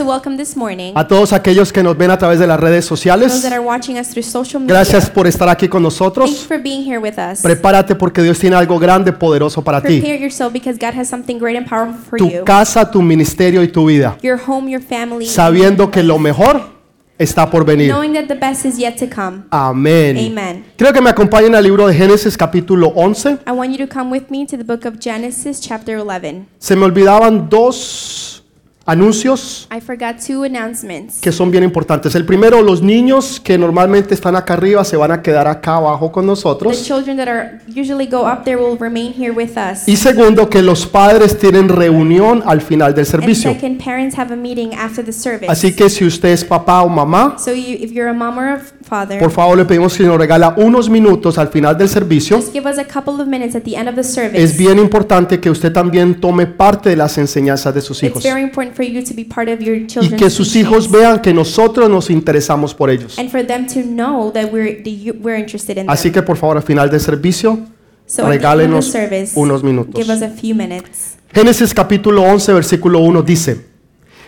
to welcome this morning a todos aquellos que nos ven a través de las redes those sociales. that are watching us through social media. Gracias por estar aquí con Thank you nosotros. for being here with us. Prepárate porque Dios tiene algo grande, poderoso para ti. Prepare yourself because God has something great and powerful for Tu you. casa, tu ministerio y tu vida. Your home, your family. Sabiendo que lo mejor está por venir. Knowing that the best is yet to come. Amén. Amen. Creo que me acompañen al libro de Génesis capítulo 11. I want you to come with me to the book of Genesis, chapter 11. Se me olvidaban dos anuncios I forgot two announcements. que son bien importantes. El primero, los niños que normalmente están acá arriba se van a quedar acá abajo con The nosotros. children that are usually go up there will remain here with us. Y segundo, que los padres tienen reunión al final del And servicio. second, parents have a meeting after the service. Así que si usted es papá o mamá, So you, if you're a mom or a father, por favor le pedimos que nos regala unos minutos al final del servicio. just give us a couple of minutes at the end of the service. Es bien importante que usted también tome parte de las enseñanzas de sus It's hijos very important for you to be part of your y que sus hijos vean que nosotros nos interesamos por ellos. and for them to know that we're that you- we're interested in Así que por favor al final del servicio So regálenos service, unos minutos. give us a few minutes. Génesis capítulo 11 versículo 1 dice,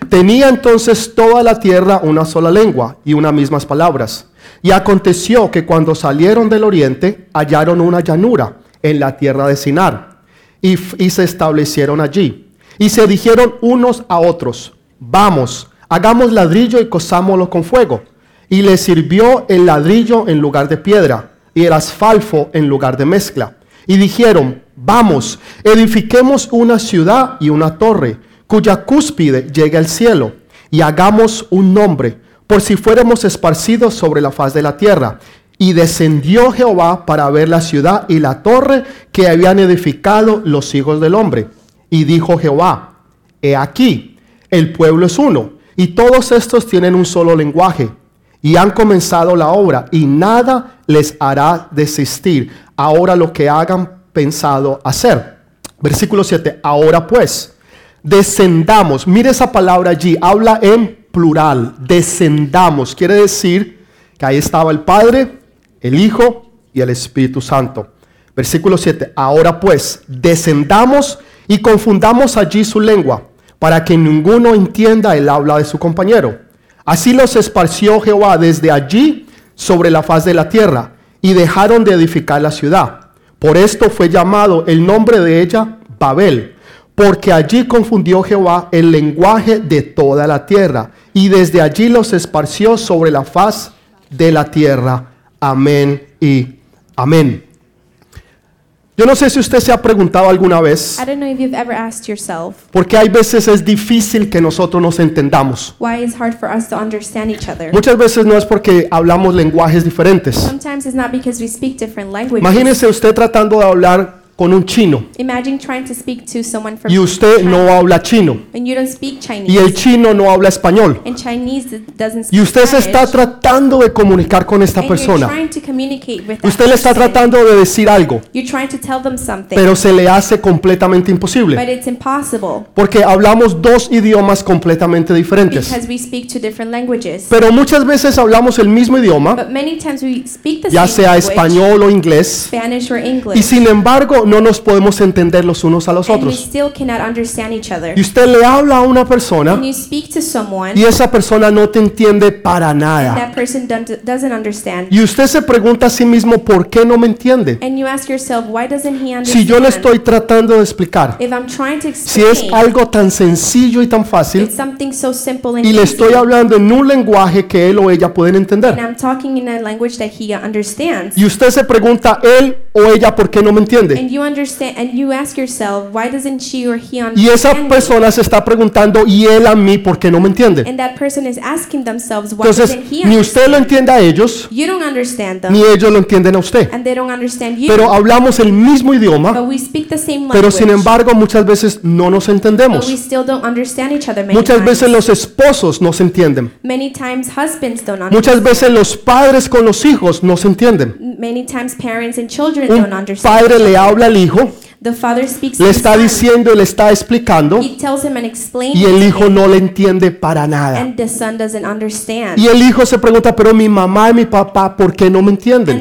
Tenía entonces toda la tierra una sola lengua y unas mismas palabras. Y aconteció que cuando salieron del oriente hallaron una llanura en la tierra de Sinar y, y se establecieron allí. Y se dijeron unos a otros, vamos, hagamos ladrillo y cosámoslo con fuego. Y les sirvió el ladrillo en lugar de piedra y el asfalfo en lugar de mezcla. Y dijeron, vamos, edifiquemos una ciudad y una torre, cuya cúspide llegue al cielo, y hagamos un nombre, por si fuéramos esparcidos sobre la faz de la tierra. Y descendió Jehová para ver la ciudad y la torre que habían edificado los hijos del hombre. Y dijo Jehová, he aquí, el pueblo es uno, y todos estos tienen un solo lenguaje, y han comenzado la obra, y nada les hará desistir ahora lo que hagan pensado hacer. Versículo 7, ahora pues, descendamos, mire esa palabra allí, habla en plural, descendamos, quiere decir que ahí estaba el Padre, el Hijo y el Espíritu Santo. Versículo 7, ahora pues, descendamos y confundamos allí su lengua, para que ninguno entienda el habla de su compañero. Así los esparció Jehová desde allí sobre la faz de la tierra, y dejaron de edificar la ciudad. Por esto fue llamado el nombre de ella Babel, porque allí confundió Jehová el lenguaje de toda la tierra, y desde allí los esparció sobre la faz de la tierra. Amén y amén. Yo no sé si usted se ha preguntado alguna vez, I don't know if you've ever asked yourself porque hay veces es difícil que nosotros nos entendamos. why it's hard for us to understand each other. Muchas veces no es porque hablamos lenguajes diferentes. Sometimes it's not because we speak different languages. Imagínese usted tratando de hablar con un chino. Imagine trying to speak to someone from y usted China. no habla chino. And you don't speak Chinese. y el chino no habla español. And Chinese doesn't speak y usted se está tratando de comunicar con esta and you're persona. trying to communicate with Usted le está tratando de decir algo, You're trying to tell them something, pero se le hace completamente but imposible it's impossible. Porque hablamos dos idiomas completamente diferentes. because we speak two different languages. Pero muchas veces hablamos el mismo idioma, But many times we speak the ya same sea language, español o inglés, Spanish or English, y sin embargo no nos podemos entender los unos a los and we otros. still cannot understand each other. Y usted le habla a una persona And you speak to someone, y esa persona no te entiende para nada. that person don't- doesn't understand. Y usted se pregunta a sí mismo, ¿por qué no me entiende? And you ask yourself, why doesn't he understand? Si yo le estoy tratando de explicar, If I'm trying to si es algo tan sencillo y tan fácil, it's something so simple and y le easy, estoy hablando en un lenguaje que él o ella pueden and entender. I'm talking in a language that he understands. Y usted se pregunta, él o ella, ¿por qué no me entiende? And you understand, and you ask yourself, why doesn't she or he Y esa understand? persona se está preguntando, ¿y él a mí por qué no me entiende? And that person is asking themselves, why Entonces, doesn't he ni usted lo understand? entiende a ellos, You don't understand them, ni ellos lo entienden a usted. and they don't understand you. Pero hablamos el mismo idioma, but we speak the same language. pero sin embargo muchas veces no nos but entendemos. we still don't understand each other many Muchas times. veces los esposos no se entienden. Many times husbands don't understand. Muchas veces los padres con los hijos no se entienden. Many times parents and children Un don't understand. padre le other. Habla al hijo, le está diciendo le está explicando He tells him and explains y el hijo no le entiende para nada. and the son doesn't understand. Y el hijo se pregunta, pero mi mamá y mi papá, ¿por qué no me entienden?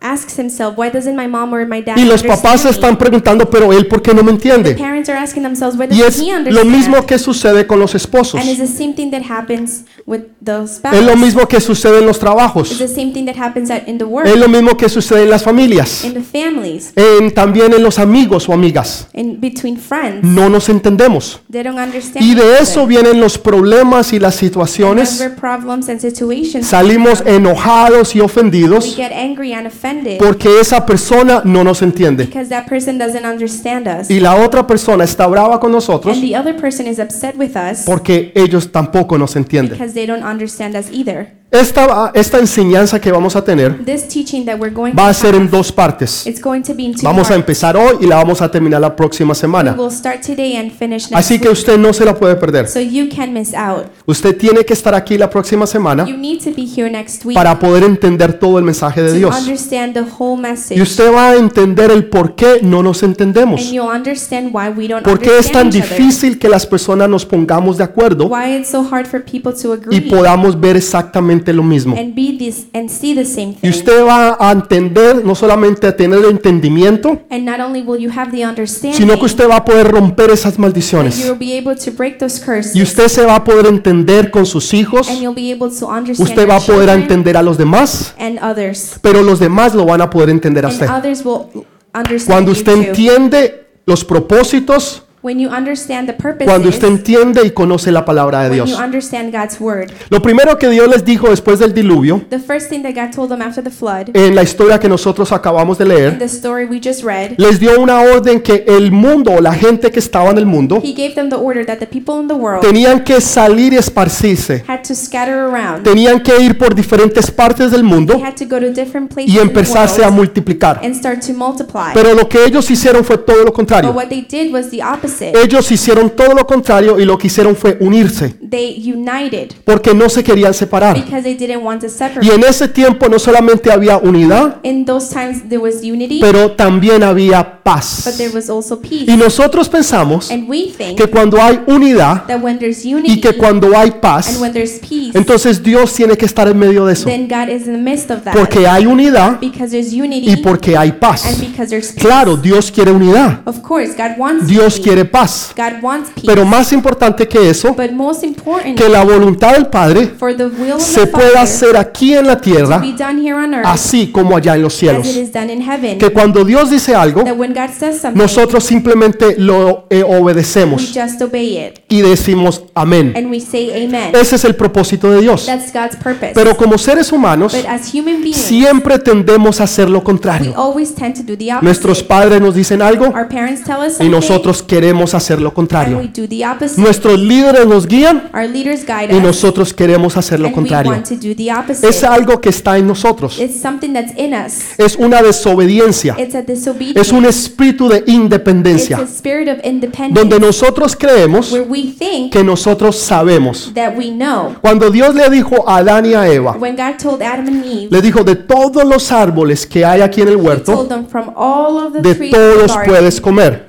The asks himself, why doesn't my mom or my dad Y los papás se understand están preguntando, pero él, ¿por qué no me The entiende? parents are asking themselves, why Y es doesn't he lo mismo understand? que sucede con los esposos. And it's the same thing that happens with the Es spouse. lo mismo que sucede en los It's trabajos. the same thing that happens at, in the work, Es lo mismo que sucede en las familias. in the families, En, también en los amigos o amigas. in between friends. No nos entendemos. They don't understand. Y each de other. eso vienen los problemas y las situaciones. that's where problems and situations Salimos enojados y We ofendidos get angry and offended porque esa persona no nos entiende. because that person doesn't understand us. Y la otra persona está brava con nosotros And the other person is upset with us porque ellos tampoco nos entienden. because they don't understand us either. Esta, esta enseñanza que vamos a tener This teaching that we're going va to a ser en have, dos partes. it's going to be in two Vamos a parts. empezar hoy y la vamos a terminar la próxima semana. will start today and finish next Así que week. usted no se la puede perder. So you can miss out. Usted tiene que estar aquí la próxima semana You need to be here next week para poder entender todo el mensaje de to Dios. understand the whole message. Y usted va a entender el por qué no nos entendemos. And you'll understand why we don't ¿Por qué es tan understand each other. difícil que las personas nos pongamos de acuerdo Why it's so hard for people to y agree podamos ver exactamente lo mismo? and be this and see the same Y thing. usted va a entender, no solamente a tener el entendimiento, And not only will you have the understanding, sino que usted va a poder romper esas maldiciones. you'll be able to break those curses. Y usted se va a poder entender con sus hijos, and you'll be able to understand usted va a poder children entender a los demás, and others. pero los demás lo van a poder entender a usted. Cuando usted entiende los propósitos, When you understand the purpose, cuando usted entiende y conoce la palabra de when Dios. you understand God's word. Lo primero que Dios les dijo después del diluvio, The first thing that God told them after the flood, en la historia que nosotros acabamos de leer, the story we just read, les dio una orden que el mundo o la gente que estaba en el mundo He gave them the order that the people in the world tenían que salir y esparcirse, had to scatter around. tenían que ir por diferentes partes del mundo had to go to different places y empezarse a multiplicar. and start to multiply. Pero lo que ellos hicieron fue todo lo contrario. Opposite. Ellos hicieron todo lo contrario y lo que hicieron fue unirse, They united porque no se querían separar. because they didn't want to Y separate. en ese tiempo no solamente había unidad, In those times there was unity, pero también había but paz. there was also Y peace. nosotros pensamos And we think que cuando hay unidad that when there's y unity que cuando hay and paz, when there's peace, entonces Dios tiene que estar en medio de eso. then God is in the midst of that. Porque hay unidad Because there's y unity porque hay and paz. because there's peace. Claro, Dios quiere unidad. Of course, God wants Dios quiere paz. God wants peace. Pero más importante que eso, but most important, que la voluntad del Padre for the will of se the pueda hacer aquí en la tierra, be done here on earth así como allá en los as cielos. it is done in heaven. Que cuando Dios dice algo, nosotros simplemente lo eh, we obedecemos just obey it y decimos amén. and we say amen. Ese es el propósito de Dios. That's God's purpose. Pero como seres humanos, siempre tendemos a hacer lo we contrario. always tend to do the opposite. Nuestros padres nos dicen algo Our parents tell us y nosotros queremos hacer lo contrario. Nuestros líderes nos guían Our leaders guide y us nosotros queremos hacer lo and we contrario. want to do the opposite. Es algo que está en nosotros. it's something that's in us. Es una desobediencia. It's a disobedience. Es un espíritu de it's a independencia donde nosotros creemos where we think que nosotros sabemos. that we know. Cuando Dios le dijo a Adán y a Eva, le dijo de todos los árboles que hay aquí en el huerto, de todos puedes comer,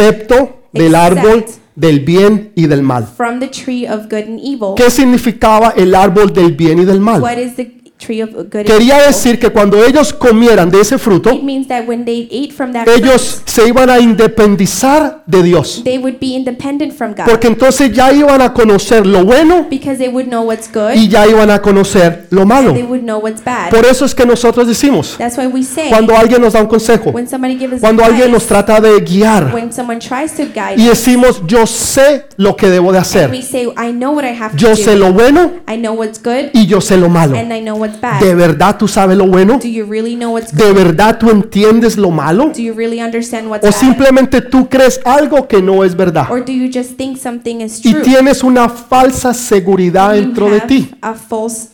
excepto del árbol del bien y del mal. from the tree of good and evil. ¿Qué significaba el árbol del bien y del mal? What is the tree of good and Quería decir que cuando ellos comieran de ese fruto, It means that when they ate from that ellos se iban a independizar de Dios. fruit, they would be independent from God Porque entonces ya iban a conocer lo bueno because they would know what's good y ya iban a conocer lo malo. and they would know what's bad. Por eso es que nosotros decimos, That's why we say cuando alguien nos da un consejo, when somebody gives us cuando alguien nos trata de guiar when someone tries to guide y decimos, yo sé lo que debo de we hacer, say, I know what I have yo to sé lo bueno I know what's good y yo sé lo malo. and I know what's bad. ¿De verdad tú sabes lo bueno? Do you really know what's good? ¿De verdad tú entiendes lo malo? Do you really understand what's ¿O simplemente tú crees algo que no es verdad? Or do you just think something is Y true? tienes una falsa seguridad dentro de ti. A false safety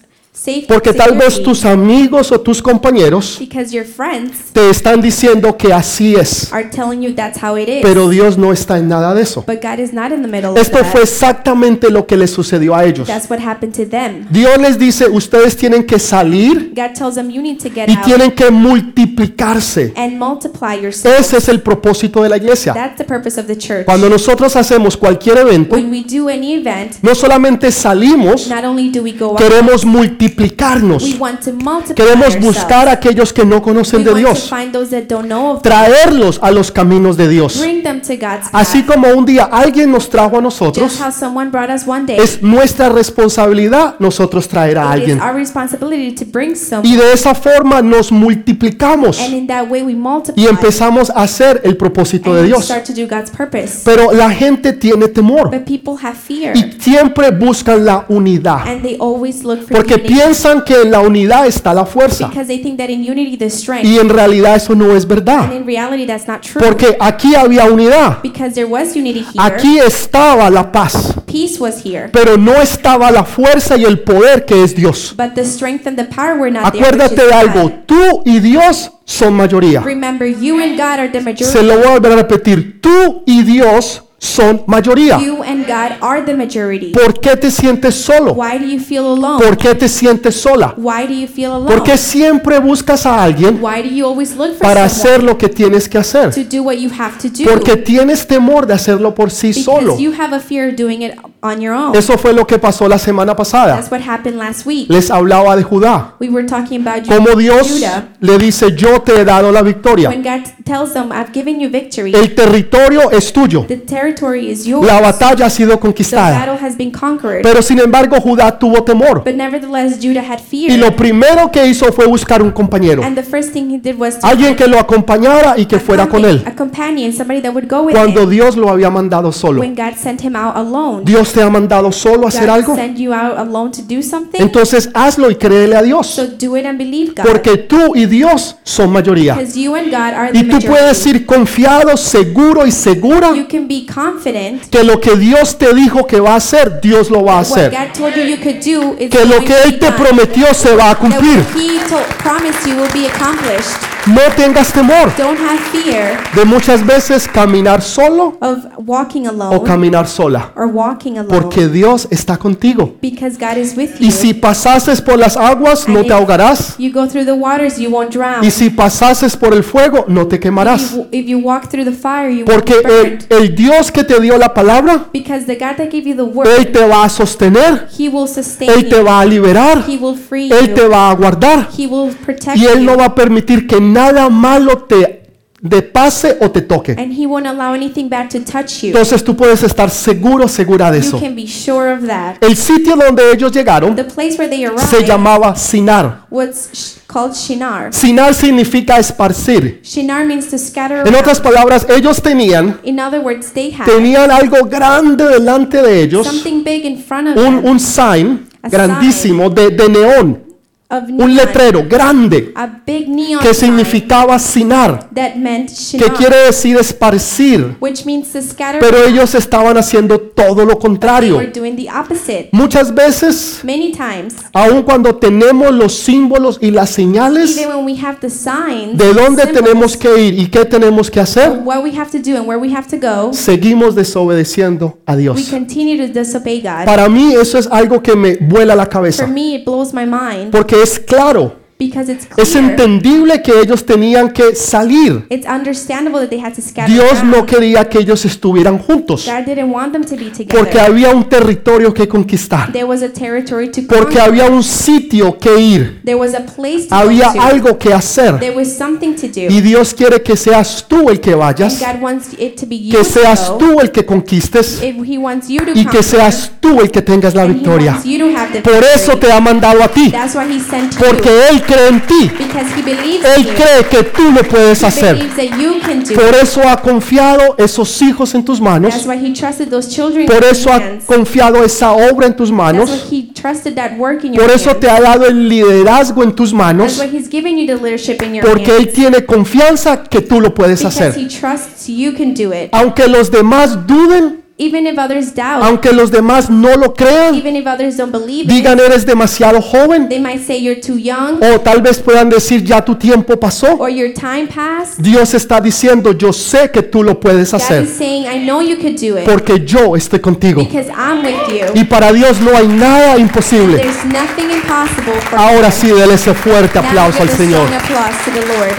Porque tal vez tus amigos o tus compañeros because your friends te están diciendo que así es. are telling you that's how it is. Pero Dios no está en nada de eso. but God is not in the middle of Esto fue exactamente lo que les sucedió a ellos. That's what happened to them. Dios les dice, ustedes tienen que salir God tells them you need to get y out tienen que multiplicarse. Ese es el propósito de la iglesia. That's the purpose of the church. Cuando nosotros hacemos cualquier evento, when we do any event, no solamente salimos, not only multiplicarnos. Queremos buscar a aquellos que no conocen de Dios, traerlos a los caminos de Dios. Así como un día alguien nos trajo a nosotros, es nuestra responsabilidad nosotros traer a alguien. Y de esa forma nos multiplicamos y empezamos a hacer el propósito de Dios. Pero la gente tiene temor But people have fear. y siempre buscan la unidad porque unity. Piensan que en la unidad está la fuerza. Y en realidad eso no es verdad. Porque aquí había unidad, aquí estaba la paz, pero no estaba la fuerza y el poder que es Dios. Acuérdate de algo, tú y Dios son mayoría. Remember, you and God are the majority. Se lo voy a volver a repetir, tú y Dios son mayoría. You and God are the majority. ¿Por qué te sientes solo? Why do you feel alone? ¿Por qué te sientes sola? Why do you feel alone? ¿Por qué siempre buscas a alguien Why do you always look for para someone hacer lo que tienes que hacer? to do what you have to do? Porque tienes temor de hacerlo por sí solo. because you have a fear of doing it on your own. Eso fue lo que pasó la semana pasada. That's what happened last week. Les hablaba de Judá. We were talking about Ju- Como Dios Judah. le dice, yo te he dado la victoria. When God tells them, I've given you victory, El territorio es tuyo. the territory is yours. La batalla ha sido the conquistada. battle has been conquered. Pero sin embargo Judá tuvo temor. but nevertheless, Judah had fear. Y lo primero que hizo fue buscar un compañero. and the first thing he did was to Alguien que lo acompañara y que fuera con él. a companion, somebody that would go with Cuando him Dios lo había mandado solo. when God sent him out alone. Dios te ha mandado solo a hacer algo. send you out alone to do something. Entonces hazlo y créele a Dios. Porque tú y Dios son mayoría. Y tú puedes ir confiado, seguro y segura que lo que Dios te dijo que va a hacer, Dios lo va a hacer. Que lo que Él te prometió se va a cumplir. what He told, promised you will be accomplished. No tengas temor de muchas veces caminar solo o caminar sola. Porque Dios está contigo. because God is with you. Y si pasases por las aguas, no te ahogarás. you go through the waters, you won't drown. Y si pasases por el fuego, no te if, quemarás. you, if you walk through the fire, you Porque el, el Dios que te dio la palabra, because the God that gave you the word, Él te va a sostener, He will sustain Él te va a liberar, Él te va a guardar. Y Él no va a permitir que nada malo te de pase o te toque. and He won't allow anything bad to touch you. Entonces tú puedes estar seguro, segura de You eso. can be sure of that. El sitio donde ellos llegaron The place where they se arrived llamaba Sinar. was sh- called Shinar. Sinar significa esparcir. Shinar means to scatter En around. otras palabras, ellos tenían In other words, they had tenían algo grande delante de ellos, something big in front of un, them un sign grandísimo de, de neón, un letrero grande a big neon que sign significaba Sinar, that meant que quiere decir esparcir. Pero ellos estaban haciendo todo lo contrario. Muchas veces, Many times, aun cuando tenemos los símbolos y las señales even when we have the signs, de dónde tenemos que ir y qué tenemos que hacer, what we have to do and where we have to go, seguimos desobedeciendo a we Dios. continue to disobey God. Para mí eso es algo que me vuela la cabeza, porque es claro, es entendible que ellos tenían que salir. It's understandable that they had to scatter Dios no quería que ellos estuvieran juntos, God didn't want them to be together. porque había un territorio que conquistar, there was a territory to porque había un sitio que ir, There was a place to había algo que hacer. There was something to do. Y Dios quiere que seas tú el que vayas, que seas tú el que conquistes If he wants you to y que seas tú el que tengas la victoria. Por eso te ha mandado a ti, That's why he sent you. porque Él cree en ti. Él cree que tú lo puedes hacer. Por eso ha confiado esos hijos en tus manos. Por eso ha confiado esa obra en tus manos. Por eso te ha dado el liderazgo en tus manos. Porque. Él tiene confianza que tú lo puedes hacer. Aunque los demás duden, Even if others doubt, aunque los demás no lo crean, even if others don't believe it, digan eres demasiado joven. they might say you're too young O tal vez puedan decir ya tu tiempo pasó. or your time passed. Dios está diciendo yo sé que tú lo puedes God is hacer saying, I know you could do it porque yo estoy contigo. because I'm with you. Y para Dios no hay nada imposible. There's nothing impossible for Ahora sí, déle ese fuerte Now aplauso al Señor. strong applause to the Lord.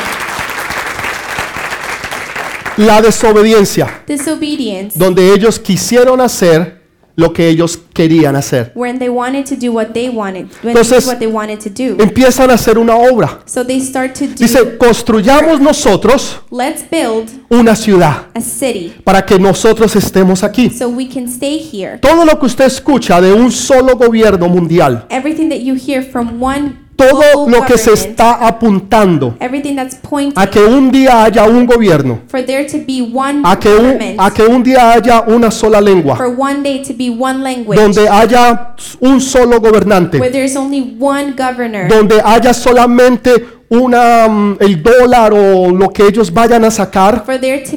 La desobediencia, Disobedience, donde ellos quisieron hacer lo que ellos querían hacer. when they wanted to do what they wanted, when Entonces, they did what they wanted to do. Empiezan a hacer una obra. So they start to do, Dice, construyamos nosotros let's build una ciudad a city para que nosotros estemos aquí. so we can stay here. Todo lo que usted escucha de un solo gobierno mundial, Everything that you hear from one todo lo que se está apuntando a que un día haya un gobierno, for there to be one a que un, a que un día haya una sola lengua, donde haya un solo where gobernante, there's only one governor, donde haya solamente una, mm, el dólar o lo que ellos vayan a sacar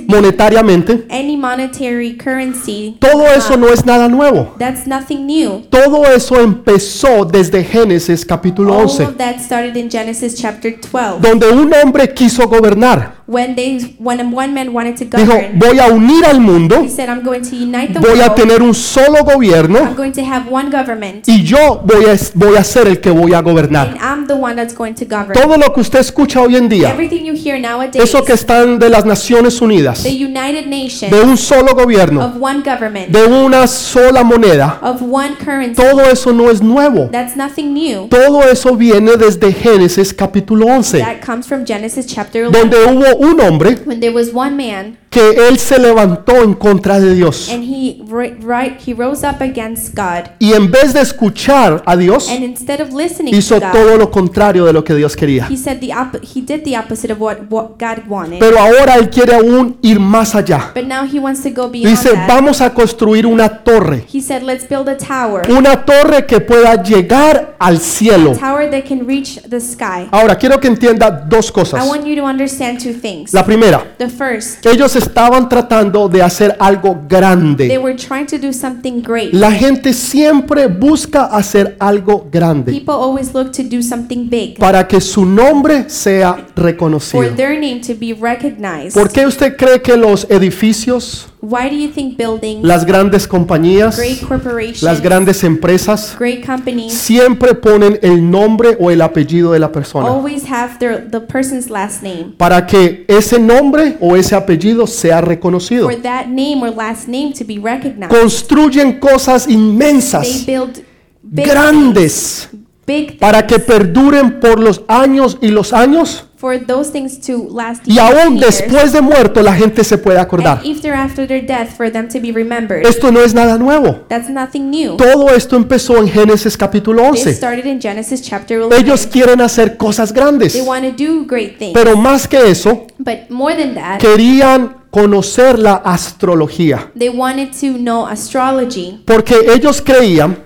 monetariamente. any monetary currency. Todo eso uh, no es nada nuevo. That's nothing new. Todo eso empezó desde Génesis capítulo All 11, of that started in Genesis chapter 12. donde un hombre quiso gobernar. When they when one man wanted to Dijo, govern, voy a unir al mundo, he said, I'm going to unite the voy a tener un solo I'm gobierno going to have one government. y yo voy a, voy a ser el que voy a gobernar. I'm the one that's going to govern. Todo lo que usted escucha hoy en día, Everything you hear nowadays, eso que están de las Naciones Unidas, the United Nations de un solo gobierno, of one government, de una sola moneda, of one currency, todo eso no es nuevo. that's nothing new. Todo eso viene desde Génesis capítulo 11, That comes from Genesis chapter 11. donde hubo un hombre When there was one man que él se levantó en contra de Dios. and he ri- right he rose up against God Y en vez de escuchar a Dios, and instead of listening hizo to God todo lo contrario de lo que Dios quería. he said the op- he did the opposite of what, what God wanted Pero ahora él quiere aún ir más allá. but now he wants to go beyond Dice, that vamos a construir una torre. he said let's build a tower Una torre que pueda llegar al cielo. a tower that can reach the sky Ahora, quiero que entienda dos I cosas. want you to understand two things La primera, the first ellos estaban tratando de hacer algo they grande. were trying to do something great La gente siempre busca hacer algo grande people always look to do something big para que su nombre sea for reconocido. their name to be recognized ¿Por qué usted cree que los edificios, why do you think buildings las grandes compañías, great corporations las grandes empresas great companies siempre ponen el nombre o el apellido de la persona? always have their the person's last name Para que ese nombre o ese apellido sea reconocido. for that name or last name to be recognized. Construyen cosas They inmensas, build big grandes, things, big para que things perduren por los años y los años. For those things to last Y aún después de muerto la gente se puede acordar. And if they're after their death, for them to be remembered. Esto no es nada nuevo. That's nothing new. Todo esto empezó en Génesis capítulo This 11. started in Genesis chapter 11. Ellos quieren hacer cosas grandes, They want to do great things. pero más que eso, But more than that, querían conocer la astrología, they wanted to know astrology porque ellos creían, because they believed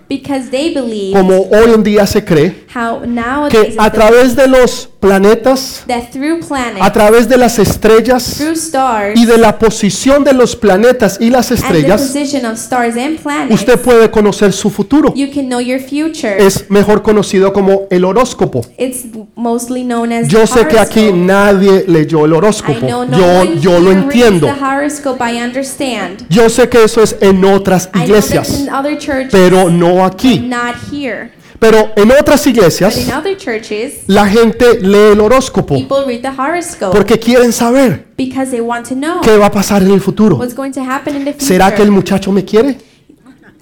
como hoy en día se cree, que a través de los planetas, that through planets, a través de las estrellas y de la posición de los planetas y las estrellas, position of stars and planets, usted puede conocer su futuro. you can know your future. Es mejor conocido como el horóscopo. It's mostly known as Yo sé que aquí nadie leyó el horóscopo. Yo, yo lo entiendo. the horoscope. I understand. Yo sé que eso es en otras iglesias, pero no aquí. not here. Pero en otras But iglesias in other churches, la gente lee el horóscopo people read the horoscope porque quieren saber because they want to know qué va a pasar en el futuro. what's going to happen in the future. ¿Será que el muchacho me quiere?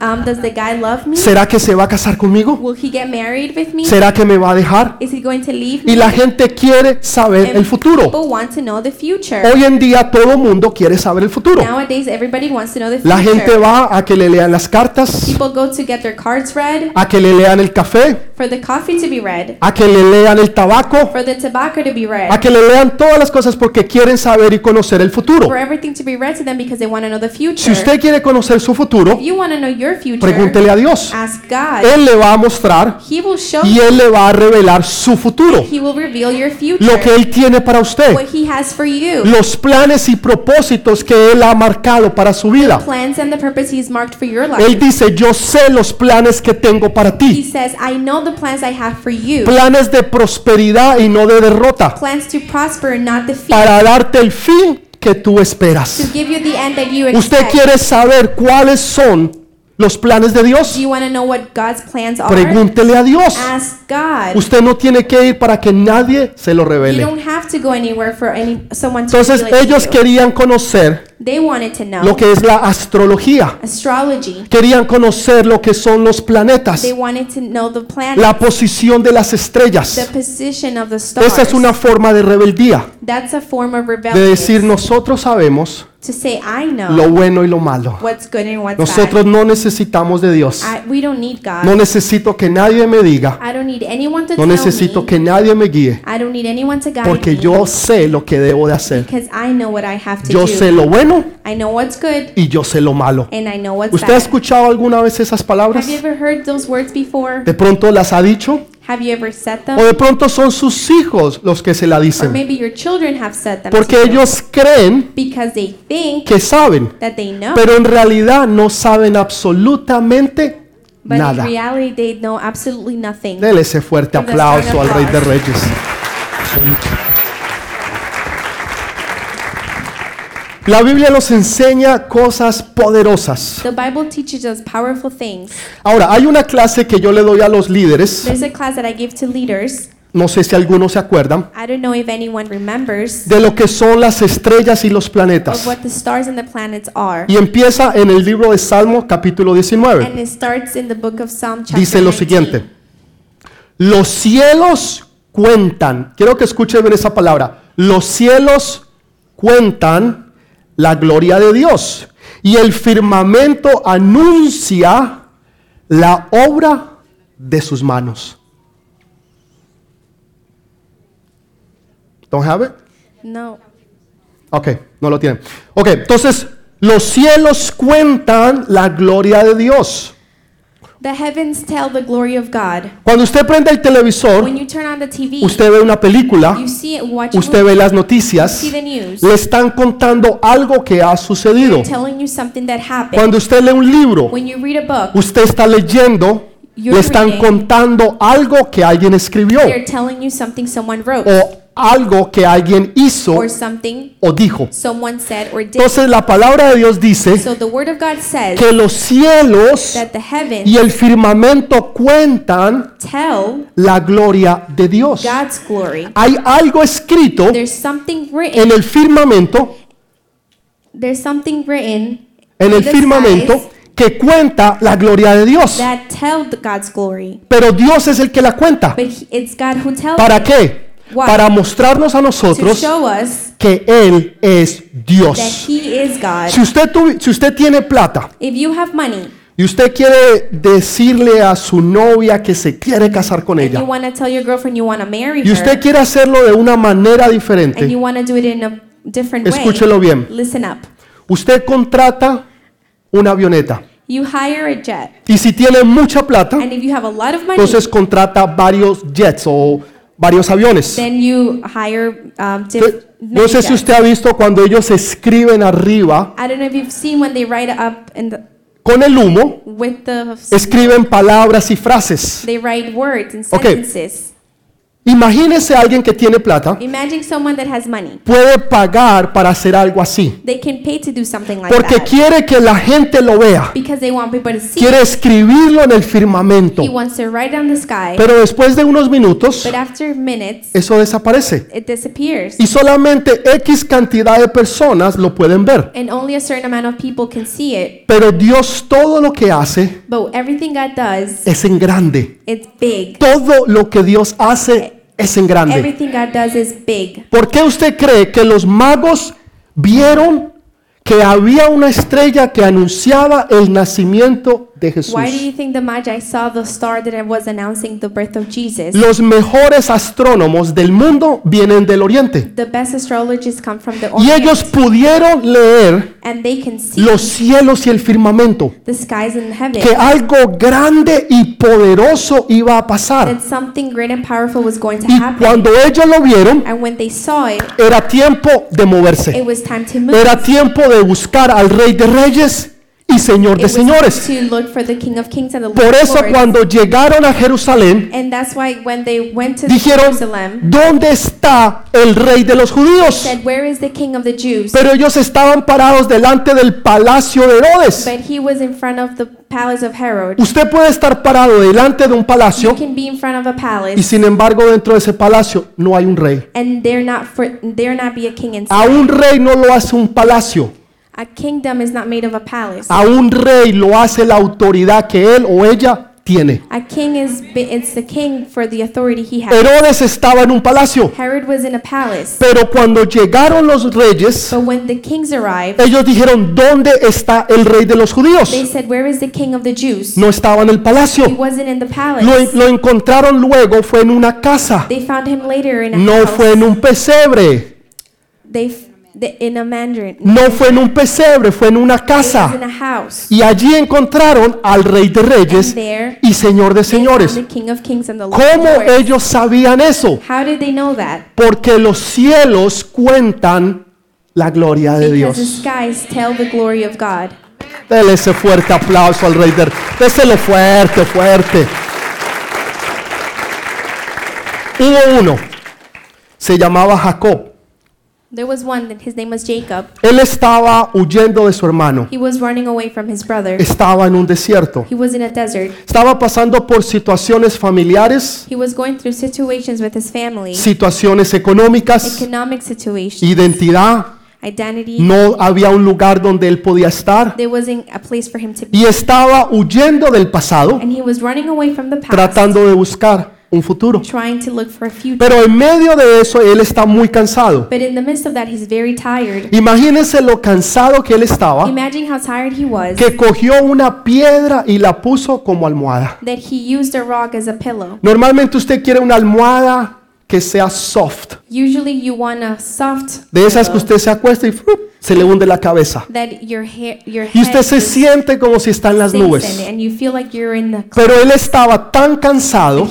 Um, does the guy love me? ¿Será que se va a casar conmigo? Will he get married with me? ¿Será que me va a dejar? Is he going to leave me? Y la gente quiere saber And el futuro. People want to know the future. Hoy en día todo mundo quiere saber el futuro. Nowadays, everybody wants to know the future. La gente va a que le lean las cartas, People go to get their cards read, a que le lean el café, for the coffee to be read, a que le lean el tabaco, for the tobacco to be read, a que le lean todas las cosas porque quieren saber y conocer el futuro. for everything to be read to them because they want to know the future. Si usted quiere conocer su futuro, if you want to know your future, pregúntele a Dios. ask God. Él le va a mostrar he will show y. Él le va a revelar su futuro, He will reveal your future. lo que Él tiene para usted, what He has for you. los planes y propósitos que Él ha marcado para su vida. plans and the purpose He's marked for your life. Él dice, yo sé los planes que tengo para he ti, says, I know the plans I have for you. planes de prosperidad y no de derrota, plans to prosper and not defeat. para darte el fin que tú esperas. ¿Usted quiere saber cuáles son los planes de Do Dios? you want to know what God's plans are? Pregúntele a Dios. Ask God. Usted no tiene que ir para que nadie se lo You revele. don't have to go anywhere for any someone to Entonces ellos querían conocer They wanted to know lo que es la astrología. astrology. Querían conocer lo que son los planetas, They wanted to know the planet, la posición de las the estrellas. position of the stars. Esa es una forma de rebeldía, That's a form of de decir nosotros sabemos to say, I know lo bueno y lo malo. what's good and what's Nosotros bad. no necesitamos de Dios. I, we don't need God. No necesito que nadie me diga. I don't need anyone to No tell necesito me. que nadie me guíe. I don't need anyone to guide Porque me. yo sé lo que debo de hacer. because I know what I have to Yo do. sé lo bueno I know what's good y yo sé lo malo. and I know what's ¿Usted ha bad. escuchado alguna vez esas palabras? Have you ever heard those words before? ¿De pronto las ha dicho? Have you ever said them? ¿O de pronto son sus hijos los que se la Or dicen? maybe your children have said them Porque you ellos creen because they think que saben, that they know, pero en realidad no saben absolutamente but in nada. reality they know absolutely nothing. Dele ese fuerte aplauso al Rey de. Reyes. La Biblia nos enseña cosas poderosas. The Bible teaches us powerful things. Ahora, hay una clase que yo le doy a los líderes, There's a class that I give to leaders. no sé si algunos se acuerdan, I don't know if anyone remembers de lo que son las estrellas y los of planetas. what the stars and the planets are. Y empieza en el libro de Salmo capítulo 19. And it starts in the book of Psalm chapter Dice lo 19. siguiente. Los cielos cuentan, quiero que escuchen bien esa palabra, los cielos cuentan la gloria de Dios y el firmamento anuncia la obra de sus manos. Don't have it? No. Ok, no lo tienen. Ok, entonces los cielos cuentan la gloria de Dios. The heavens tell the glory of God. Cuando usted prende el televisor, When you turn on the TV, usted ve una película, you see it, watch usted ve las noticias, see the news. le están contando algo que ha sucedido. They're telling you something that happened. Cuando usted lee un libro, When you read a book, usted está leyendo, You're le están reading. contando algo que alguien escribió they're telling you something someone wrote o algo que alguien hizo o dijo. someone said or did. Entonces la palabra de Dios dice So the word of God says que los cielos that the heavens y el firmamento cuentan tell la gloria de Dios. God's glory. Hay algo escrito There's something written. en el firmamento There's something written en el firmamento que cuenta la gloria de Dios. that tell the God's glory. Pero Dios es el que la cuenta. But he- it's God who tells ¿Para it qué? Why? Para mostrarnos a nosotros que Él es Dios. Si usted, tuvi- si usted tiene plata If you have money y usted quiere decirle a su novia que se quiere casar con ella y usted her quiere hacerlo de una manera diferente, you want to do it in a different way, escúchelo bien. listen up. Usted contrata una avioneta You hire a jet, y si tiene mucha plata, and if you have a lot of money, entonces contrata varios jets o varios aviones. then you hire um, No sé si usted ha visto cuando ellos escriben arriba con el humo, with the escriben palabras y frases. they write words and Okay. Imagínese a alguien que tiene plata, Imagine someone that has money. puede pagar para hacer algo así, They can pay to do something like porque that quiere que la gente lo vea, because they want people to see. quiere escribirlo en el firmamento, He wants to write on the sky, pero después de unos minutos, but after minutes, eso desaparece. it disappears. Y solamente X cantidad de personas lo pueden ver. And only a certain amount of people can see it. Pero Dios todo lo que hace But everything God does, es en grande. it's big. Todo lo que Dios hace es en grande. Everything God does is big. ¿Por qué usted cree que los magos vieron que había una estrella que anunciaba el nacimiento de Jesús? Why do you think the Magi saw the star that was announcing the birth of Jesus? Los mejores astrónomos del mundo vienen del oriente. The best astrologists come from the Y ellos Orient, pudieron leer and they can see los cielos y el firmamento, the skies and heaven. que algo grande y poderoso iba a pasar. That something great and powerful was going to Y happen. cuando ellos lo vieron, And when they saw it, era tiempo de moverse. it was time to move. Era tiempo de buscar al Rey de Reyes y Señor de señores. Por eso cuando llegaron a Jerusalén, And that's why when they went to dijeron, Jerusalem, ¿dónde está el rey de los judíos? said, "Where is the King of the Jews?" Pero ellos estaban parados delante del palacio de Herodes. But he was in front of the palace of Herod. Usted puede estar parado delante de un You palacio can be in front of a y palace, sin embargo dentro de ese palacio no hay un rey. a un rey no lo hace un palacio, A kingdom is not made of a palace. A un rey lo hace la autoridad que él o ella tiene. A king is it's the king for the authority he has. Herodes estaba en un palacio, Herod was in a palace. pero cuando llegaron los reyes, But when the kings arrived, ellos dijeron, ¿dónde está el rey de los judíos? they said, Where is the king of the Jews? No estaba en el He palacio. wasn't in the Lo, palace. lo encontraron luego, fue en una casa. They found him later in a No house. fue en un pesebre. They the, in a mandarin. No fue en un pesebre, fue en una It was casa. in a house. Y allí encontraron al rey de And reyes there y señor de they found señores. the king of kings and the lord of ¿Cómo lords. ellos sabían eso? How did they know that? Porque los cielos cuentan la gloria de Because the Dios. skies tell the glory of God. Dele ese fuerte aplauso al rey de Déselo fuerte, fuerte. Hubo uno, se llamaba Jacob. There was one that his name was Jacob. Él estaba huyendo de su hermano. He was running away from his brother. Estaba en un desierto. He was in a desert. Estaba pasando por situaciones familiares, He was going through situations with his family, situaciones económicas, economic situations, identidad. identity. No había un lugar donde él podía estar. There wasn't a place for him to be. Y estaba huyendo del pasado, And he was running away from the past, tratando de buscar un futuro. trying to look for a future. Pero en medio de eso, él está muy cansado. But in the midst of that, he's very tired. Imagínense lo cansado que él estaba, Imagine how tired he was que cogió una piedra y la puso como almohada. Normalmente usted quiere una almohada que sea soft, Usually you want a soft de esas que usted se acuesta y ¡frup! Se le hunde la cabeza. Y usted se siente como si está en las nubes. Pero él estaba tan cansado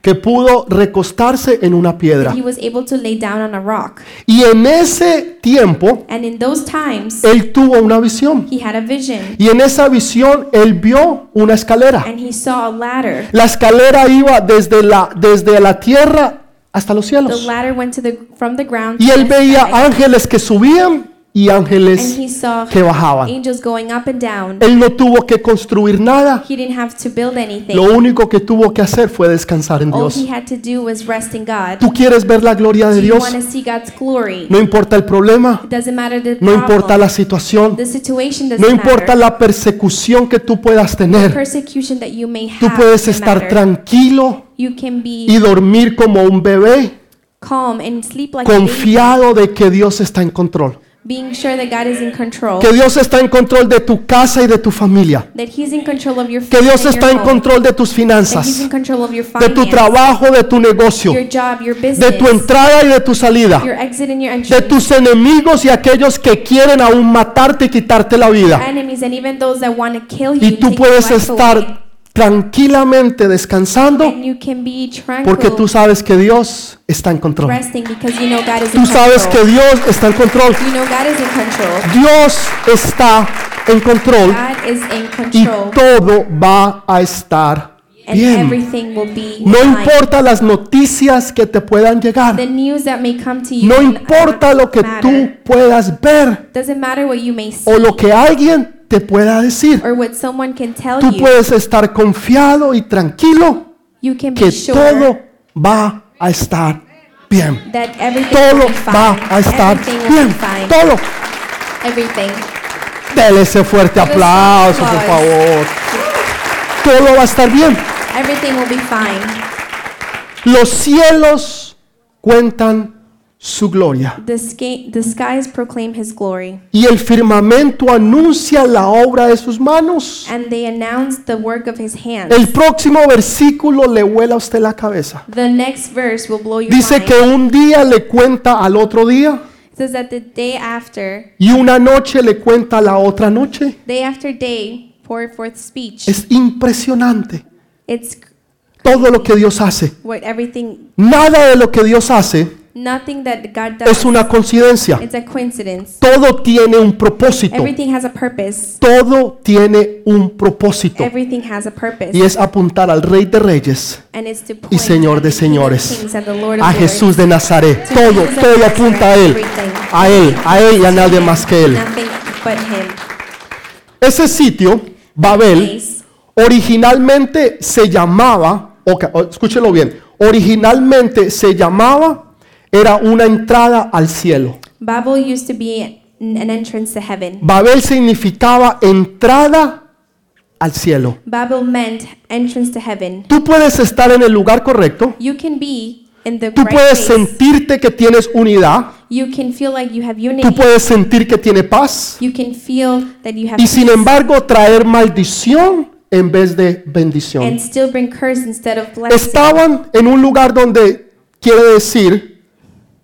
que pudo recostarse en una piedra. that he was able to lay down on a rock. Y en ese tiempo, And in those times, él tuvo una visión. he had a vision Y en esa visión, él vio una escalera. and he saw a ladder. La escalera iba desde la, desde la tierra hasta los The cielos. ladder went to the from the ground Y to él the veía sky, ángeles que subían y and ángeles he saw que bajaban. angels going up and down. Él no tuvo que construir nada. He didn't have to build anything. Lo único que tuvo que hacer fue descansar en All Dios. he had to do was rest in God. ¿Tú quieres ver la gloria de Do you Dios? want to see God's glory? No importa el problema, It doesn't matter the no importa la situación, The situation doesn't no importa matter. la persecución que tú puedas tener. Persecution that you may Tú have puedes doesn't estar matter. tranquilo You can be y dormir como un bebé, calm and sleep like a baby, confiado de que Dios está en control. being sure that God is in control. Que Dios está en control de tu casa y de tu familia. That He's in control of your Que Dios and está your en home. control de tus That He's finanzas, in control of your de tu finance, trabajo, de tu negocio, your job, your business, de tu entrada y de tu salida, your exit and your de tus enemigos y aquellos que quieren aún matarte y quitarte la vida. enemies, and even those that want to kill you. Y tú take puedes your life away. estar tranquilamente descansando porque tú sabes que Dios está en control. Tú sabes que. Dios está en control. Dios está en control y todo va a estar bien. everything will be No importa las noticias que te puedan llegar. The news that may come to you No importa lo que tú puedas ver Doesn't matter what you may see o lo que alguien te pueda decir. or what someone can tell Tú puedes estar confiado y tranquilo You can que todo va a estar bien. Todo va a estar bien. Todo. Dele ese fuerte aplauso, por favor. Todo va a estar bien. Everything will be fine. Los cielos cuentan su gloria The, sky, the skies proclaim his glory, y el firmamento anuncia la obra de sus manos. and they announce the work of his hands. El próximo versículo le vuela a usted la cabeza. The next verse will blow your Dice mind. que un día le cuenta al otro día It says that the day after, y una noche le cuenta a la otra noche. day after day, pour forth speech. Es impresionante It's todo lo que Dios hace. what everything, Nada de lo que Dios hace nothing that God does. es una coincidencia. It's a coincidence. Todo tiene un propósito. Everything has a purpose. Todo tiene un propósito. Everything has a purpose. Y es apuntar al Rey de Reyes And it's to point y Señor de señores, Kings and the Lord of a. Jesús de Nazaret. To Todo, todo apunta a Él. A Él, a Él y a nadie más que Él. Nothing but him. Ese sitio, Babel, originalmente se llamaba, ok, o- escúchelo bien, originalmente se llamaba, era una entrada al cielo. Babel used to be an entrance to heaven. Babel significaba entrada al cielo. Babel meant entrance to heaven. Tú puedes estar en el lugar correcto, You can be in the tú right puedes place. sentirte que tienes unidad, You can feel like you have tú unity. puedes sentir que tiene paz You can feel that you have y sin peace embargo traer maldición en vez de and bendición. still bring curse instead of blessing. Estaban en un lugar donde quiere decir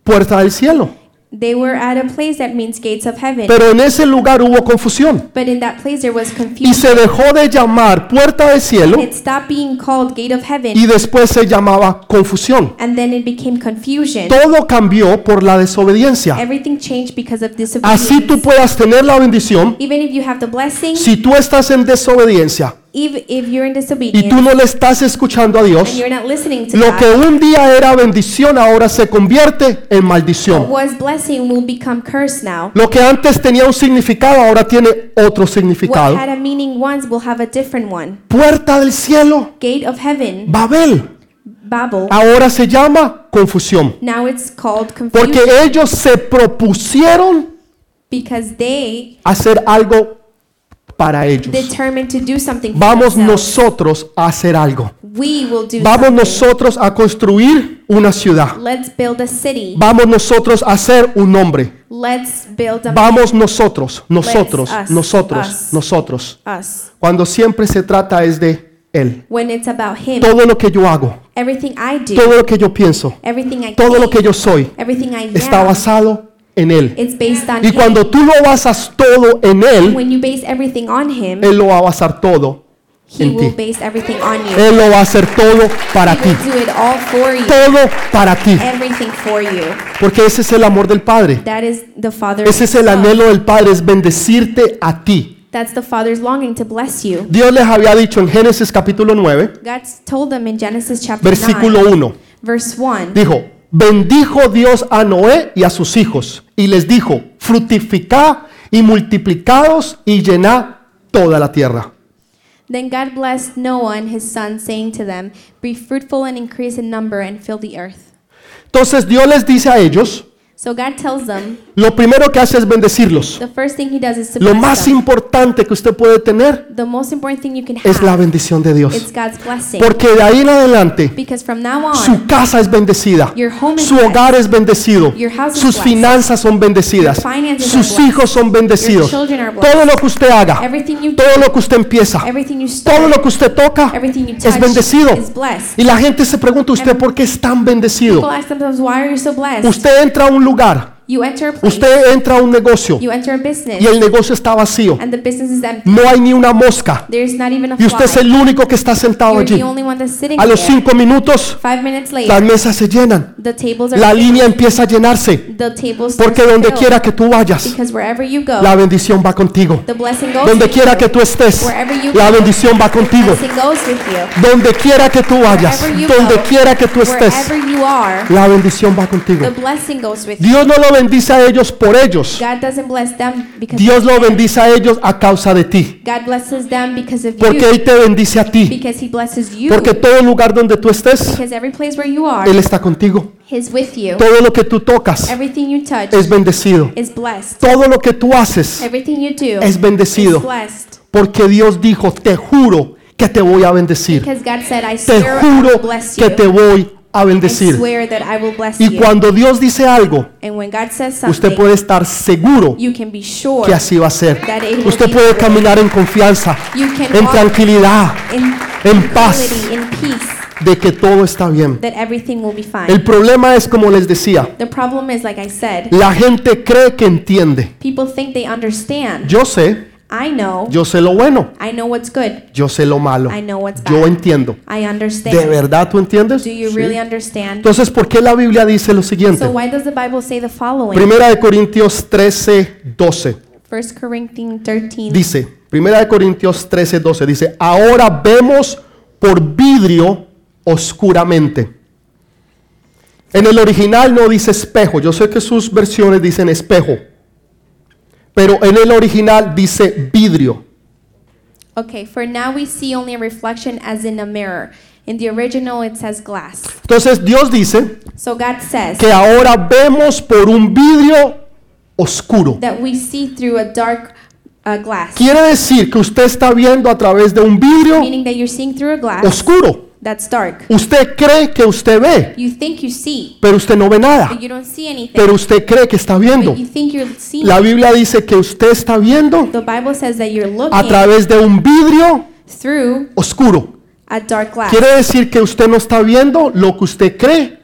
puerta del cielo, They were at a place that means gates of heaven. pero en ese lugar hubo confusión But in that place there was y confusion. se dejó de llamar puerta del cielo It stopped being called gate of heaven y después se llamaba confusión. and then it became confusion. Todo cambió por la desobediencia. Everything changed because of Así tú disobedience. puedas tener la bendición Even if you have the blessing, si tú estás en desobediencia even if you're in y tú no le estás escuchando a and Dios, you're not listening to lo que un día era bendición ahora se convierte en what maldición. was blessing will become curse now. Lo que antes tenía un significado ahora tiene otro What significado. had a meaning once will have a different one. Puerta del cielo, Gate of heaven, Babel, Babel. ahora se llama confusión. Now it's called Porque ellos se propusieron they hacer algo para ellos. Vamos nosotros a hacer algo. Vamos nosotros a construir una ciudad. Vamos nosotros a hacer un a Vamos nosotros, nosotros, nosotros, nosotros. Cuando siempre se trata es de Él. Todo lo que yo hago, todo lo que yo pienso, todo lo que yo soy, está basado en Él. it's based on Y cuando tú lo basas todo en Él, When you base everything on him, Él lo va a basar todo he en will ti. base everything on you. Él lo va a hacer todo para ti. Todo para ti. Everything for you. Porque ese es el amor del Padre. That is the Father's Ese es el anhelo del Padre, es bendecirte a ti. That's the Father's longing to bless you. Dios les había dicho en Génesis capítulo 9, God told them in Genesis chapter versículo 9, 1. verse 1. Dijo, bendijo Dios a Noé y a sus hijos y les dijo, fructificad y multiplicados y llenad toda la tierra. Then God blessed Noah and his sons, saying to them, Be fruitful and increase in number and fill the earth. Entonces Dios les dice a ellos, So God tells them, lo primero que hace es bendecirlos. the first thing he does is to Lo más them. importante que usted puede tener The most important thing you can es la have bendición de is Dios. God's blessing. Porque de ahí en adelante from now on, su casa es bendecida, Your home is su blessed. hogar es bendecido, Your house is sus blessed. finanzas son bendecidas, Your sus hijos son bendecidos. Your children are blessed. Todo lo que usted haga, everything you do, todo lo que usted empieza, everything you todo start, lo que usted toca everything you es touch bendecido. is blessed. Y la gente se pregunta, ¿usted por qué es tan People bendecido? ask themselves, why are you so blessed? Usted entra a un lugar, You enter a place, usted entra a un negocio you enter a business, y el negocio está vacío. and the business is empty. No hay ni una mosca There's not even a y usted es el único que está sentado allí. the only one that's sitting A los cinco minutos Five minutes las later, mesas se llenan, the tables are la filled. línea empieza a llenarse, The tables porque donde quiera que tú vayas, Because wherever you go, la bendición va contigo. the blessing goes Donde quiera que tú estés, Wherever you la bendición va contigo. Donde quiera que tú vayas, donde quiera que tú estés, Wherever you are, la bendición va contigo. the blessing goes with you. Dios no lo bendice a ellos por ellos. God doesn't bless them because Dios lo bendice a ellos a causa de ti. Porque. Él te bendice a ti. Because He blesses you. Porque todo lugar donde tú estés, Because every place where you are, Él está contigo. He's with you. Todo lo que tú tocas es bendecido. is blessed. Todo lo que tú haces es bendecido. Porque Dios dijo, te juro que te voy a bendecir. Because God said, I Te juro que te voy a I bendecir. Y cuando Dios dice algo, And when God says usted puede estar seguro you can be sure que así va a ser. Usted puede caminar en confianza, en tranquilidad, en paz. de que todo está bien. that everything will be fine. El problema es, como les decía, The problem is, like I said, la gente cree que entiende. people think they understand. Yo sé, I know. yo sé lo bueno, I know what's good. yo sé lo malo. I know what's Yo bad. entiendo. I understand. ¿De verdad tú entiendes? Do you Sí. really understand? Entonces, ¿por qué la Biblia dice lo siguiente? So why does the Bible say the following? Primera de Corintios 13, 12. 1 Corinthians 13. Dice, Primera de Corintios 13, 12, dice, ahora vemos por vidrio oscuramente. En el original no dice espejo, yo sé que sus versiones dicen espejo, pero en el original dice vidrio. Okay, for now we see only a reflection as in a mirror. In the original it says glass. Entonces Dios dice So God says que ahora vemos por un vidrio oscuro. that we see through a dark uh, glass. Quiere decir que usted está viendo a través de un vidrio Meaning that you're seeing through a glass oscuro. That's dark. Usted cree que usted ve, You think you see, pero usted no ve nada. but you don't see anything. Pero usted cree que está viendo. But you think you're seeing. La Biblia dice que usted está viendo The Bible says that you're a looking través de un vidrio through oscuro. a dark glass. Quiere decir que usted no está viendo lo que usted cree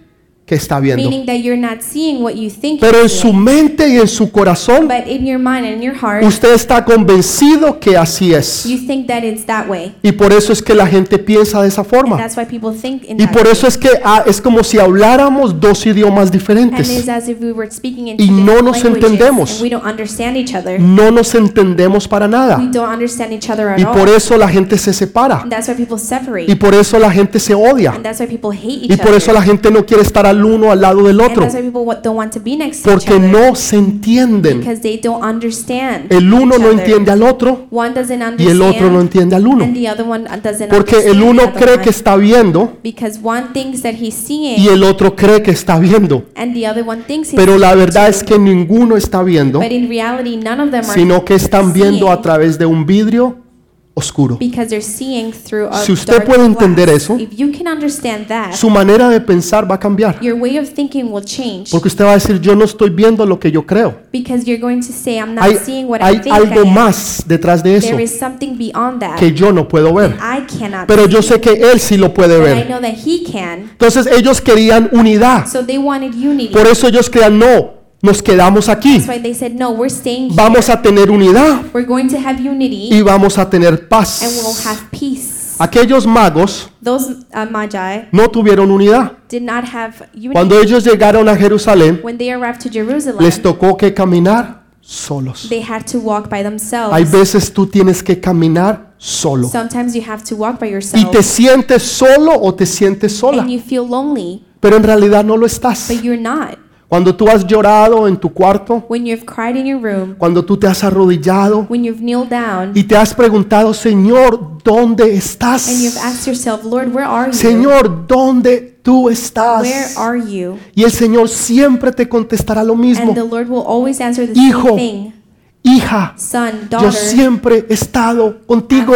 que está viendo. Meaning that you're not seeing what you think Pero en su mente y en su corazón, But in your mind and in your heart, usted está convencido que así es. you think that it's that way. Y por eso es que la gente piensa de esa And forma. that's why people think in Y that por way. eso es que ah, es como si habláramos dos idiomas And it's diferentes. as if we were speaking in Y no nos entendemos. and we don't understand each other. No nos entendemos para We nada. don't understand each other at Y por eso la gente se separa. And that's why people separate. Y por eso la gente se odia. And that's why people hate each Y por eso la gente no quiere estar al uno al lado del otro. Porque no se entienden. Because they don't understand. El uno no entiende al otro One doesn't understand. y el otro no entiende al uno. And the other one doesn't Porque understand el uno cree que está viendo Because one thinks that he's seeing y el otro cree que está viendo. and the other one thinks he's Pero la verdad es que ninguno está viendo, sino que están viendo a través de un vidrio oscuro. Si usted puede entender eso, Su manera de pensar va a cambiar. Porque usted va a decir, yo no estoy viendo lo que yo creo. say, I'm not Hay, seeing what hay algo más detrás de eso que yo no puedo ver. Pero yo sé que Él sí lo puede ver. Entonces ellos querían unidad. Por eso ellos creían, no, nos quedamos aquí. Said, no, we're staying Vamos a tener unidad We're going to have unity y vamos a tener paz. have peace. Aquellos magos Those uh, magi no tuvieron unidad. did not have unity. Cuando ellos llegaron a Jerusalén, when they arrived to Jerusalem, les tocó que caminar solos. they had to walk by themselves. Hay veces tú tienes que caminar solo. Sometimes you have to walk by Y yourself te sientes solo o te sientes sola, and you feel lonely, pero en realidad no lo estás. Cuando tú has llorado en tu cuarto, When you've cried in your room, cuando tú te has arrodillado when you've kneeled down y te has preguntado, Señor, ¿dónde and you've estás? asked yourself, Lord, where are you? Señor, ¿dónde tú Where estás? are you? Y el Señor siempre te contestará lo And mismo. the Lord will always answer the Hijo, same thing. Hija, Son, yo daughter, siempre he estado contigo.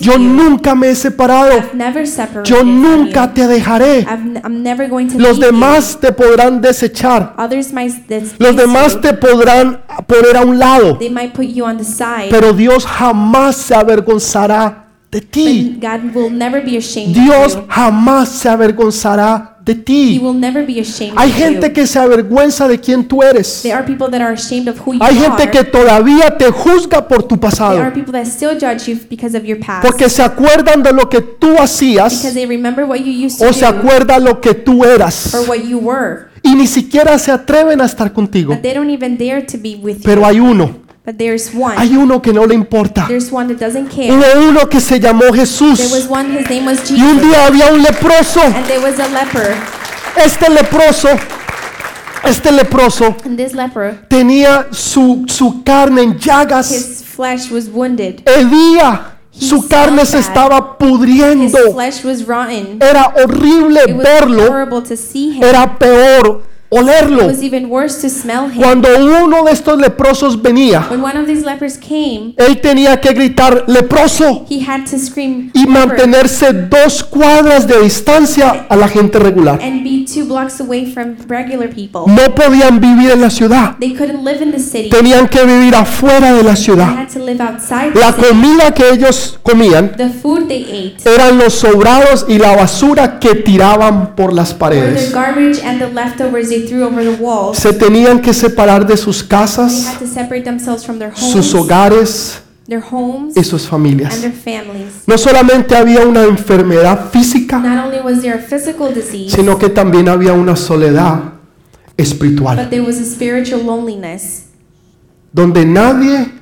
Yo nunca me he separado. Yo nunca te dejaré. Los demás te podrán desechar. Los demás te podrán poner a un lado. Pero Dios jamás se avergonzará de ti. Dios jamás se avergonzará de ti. will never be ashamed Hay gente que se avergüenza de quién tú eres. There are people that are ashamed of who you Hay are. gente que todavía te juzga por tu There are pasado. people that still judge you because of your past. Porque se acuerdan de lo que tú because hacías they remember what you used to o se do acuerdan lo que tú eras. or what you were. Y ni siquiera se atreven a estar contigo. Pero hay uno. But there's one. Hay uno que no le importa. There's one that doesn't care. Hubo uno que se llamó There was Jesús. one, his name was Y un Jesus. día había un leproso. And there was a leper. Este leproso, este leproso this leper, tenía su, su carne en llagas. his flesh was wounded. Hedía. Su carne se estaba His pudriendo. flesh was rotten. Era horrible It was verlo. horrible to see him. Era peor olerlo. Cuando uno de estos leprosos venía, came, él tenía que gritar leproso scream y mantenerse dos cuadras de distancia a la gente regular. and be two blocks away from regular people. No podían vivir en la ciudad. They couldn't live in the city. Tenían que vivir afuera de la ciudad. La comida que ellos comían The food they ate eran los sobrados y la basura que tiraban por las paredes. Se tenían que separar de sus casas, sus hogares their homes, y sus and familias. their families. No solamente había una enfermedad física, Not only was there a physical disease, sino que también había una soledad espiritual, but there was a spiritual loneliness donde nadie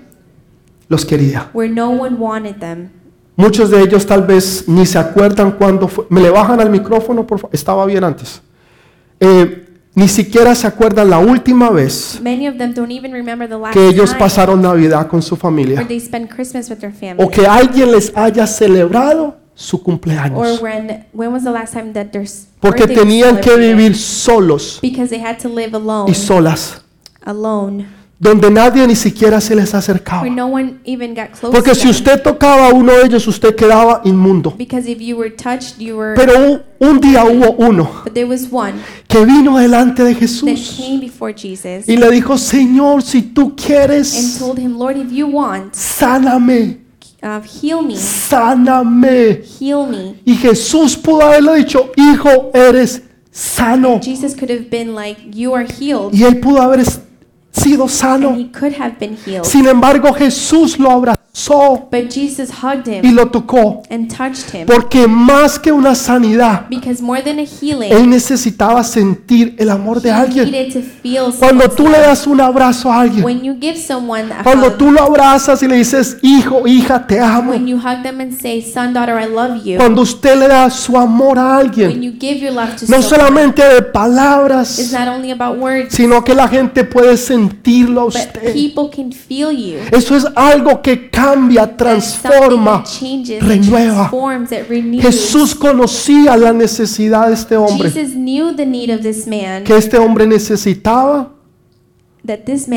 los quería. where no one wanted them. Muchos de ellos tal vez ni se acuerdan cuándo fue. Me le bajan al micrófono, por favor. Estaba bien antes. Eh, ni siquiera se acuerdan la última vez que ellos pasaron Navidad con su familia. they spent Christmas with their family. O que alguien les haya celebrado su cumpleaños. Porque tenían que vivir solos y solas. Donde nadie ni siquiera se les acercaba. no Porque si usted tocaba a uno de ellos, usted quedaba inmundo. Because if you were touched, you were. Pero un, un día hubo uno but there was one que vino delante de Jesús came before Jesus y le dijo, Señor, si tú and quieres, told him, Lord, if you want, sáname, uh, heal me, sáname. heal me. Y Jesús pudo haberle dicho, hijo, eres sano. Jesus could have been like, You are healed. Y él pudo haber es- sido sano. Sin embargo, Jesús lo abrazó But Jesus hugged y him lo tocó. and touched him. Porque más que una sanidad, Because more than a healing, él necesitaba sentir el amor de he alguien. needed to feel Cuando tú le das un abrazo a alguien, When you give someone a cuando hug, tú lo abrazas y le dices, hijo, hija, te amo. when you hug them and say, Son, daughter, I love you. Cuando usted le da su amor a When alguien, you give your love to no someone, solamente de it's palabras, not only about words, sino que la gente puede sentirlo a but usted. people can feel you. Eso es algo que cambia, transforma, renueva. Jesús conocía la necesidad de este hombre, que este hombre necesitaba,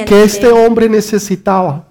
que este hombre necesitaba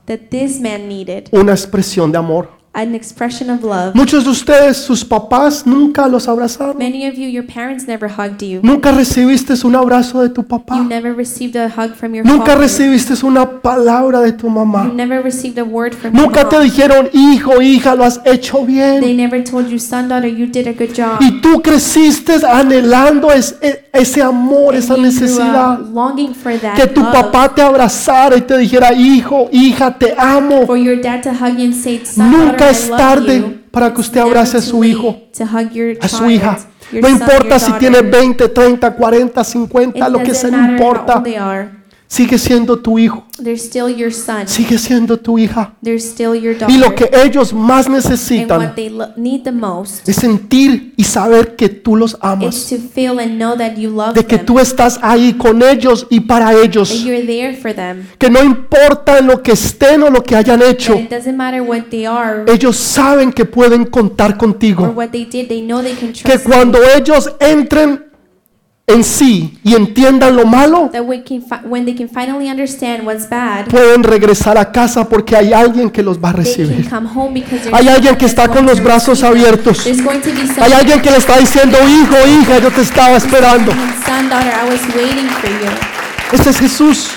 una expresión de amor. An expression of love. Muchos de ustedes, sus papás, nunca los abrazaron. Many of you, your parents never hugged you. Nunca recibiste un abrazo de tu You papá. never received a hug from your Nunca father. recibiste una palabra de tu You mamá. never received a word from your Nunca te mom. dijeron, hijo, hija, lo has hecho They bien. never told you, son, daughter, you did a good job. Y tú creciste anhelando es- e- ese amor, And esa you necesidad. longing for that Que tu love. papá te abrazara y te dijera, hijo, hija, te amo. For your dad to hug you and say, son, Nunca daughter, es tarde para que usted abrace a su hijo, a su hija. No importa si tiene 20, 30, 40, It 50, lo que sea, no importa. Sigue siendo tu hijo, still your son. sigue siendo tu hija. Still your. Y lo que ellos más necesitan most es sentir y saber que tú los amas, to feel and know that you love de que them. tú estás ahí con ellos y para ellos, you're there for them. que no importa lo que estén o lo que hayan hecho, are ellos saben que pueden contar contigo, what they did. They know they can que cuando ellos entren en sí y entiendan lo malo, bad, pueden regresar a casa porque hay alguien que los va a recibir. Hay alguien que está con los brazos abiertos. Hay alguien que le está diciendo, hijo, hija, yo te estaba esperando. Este es Jesús.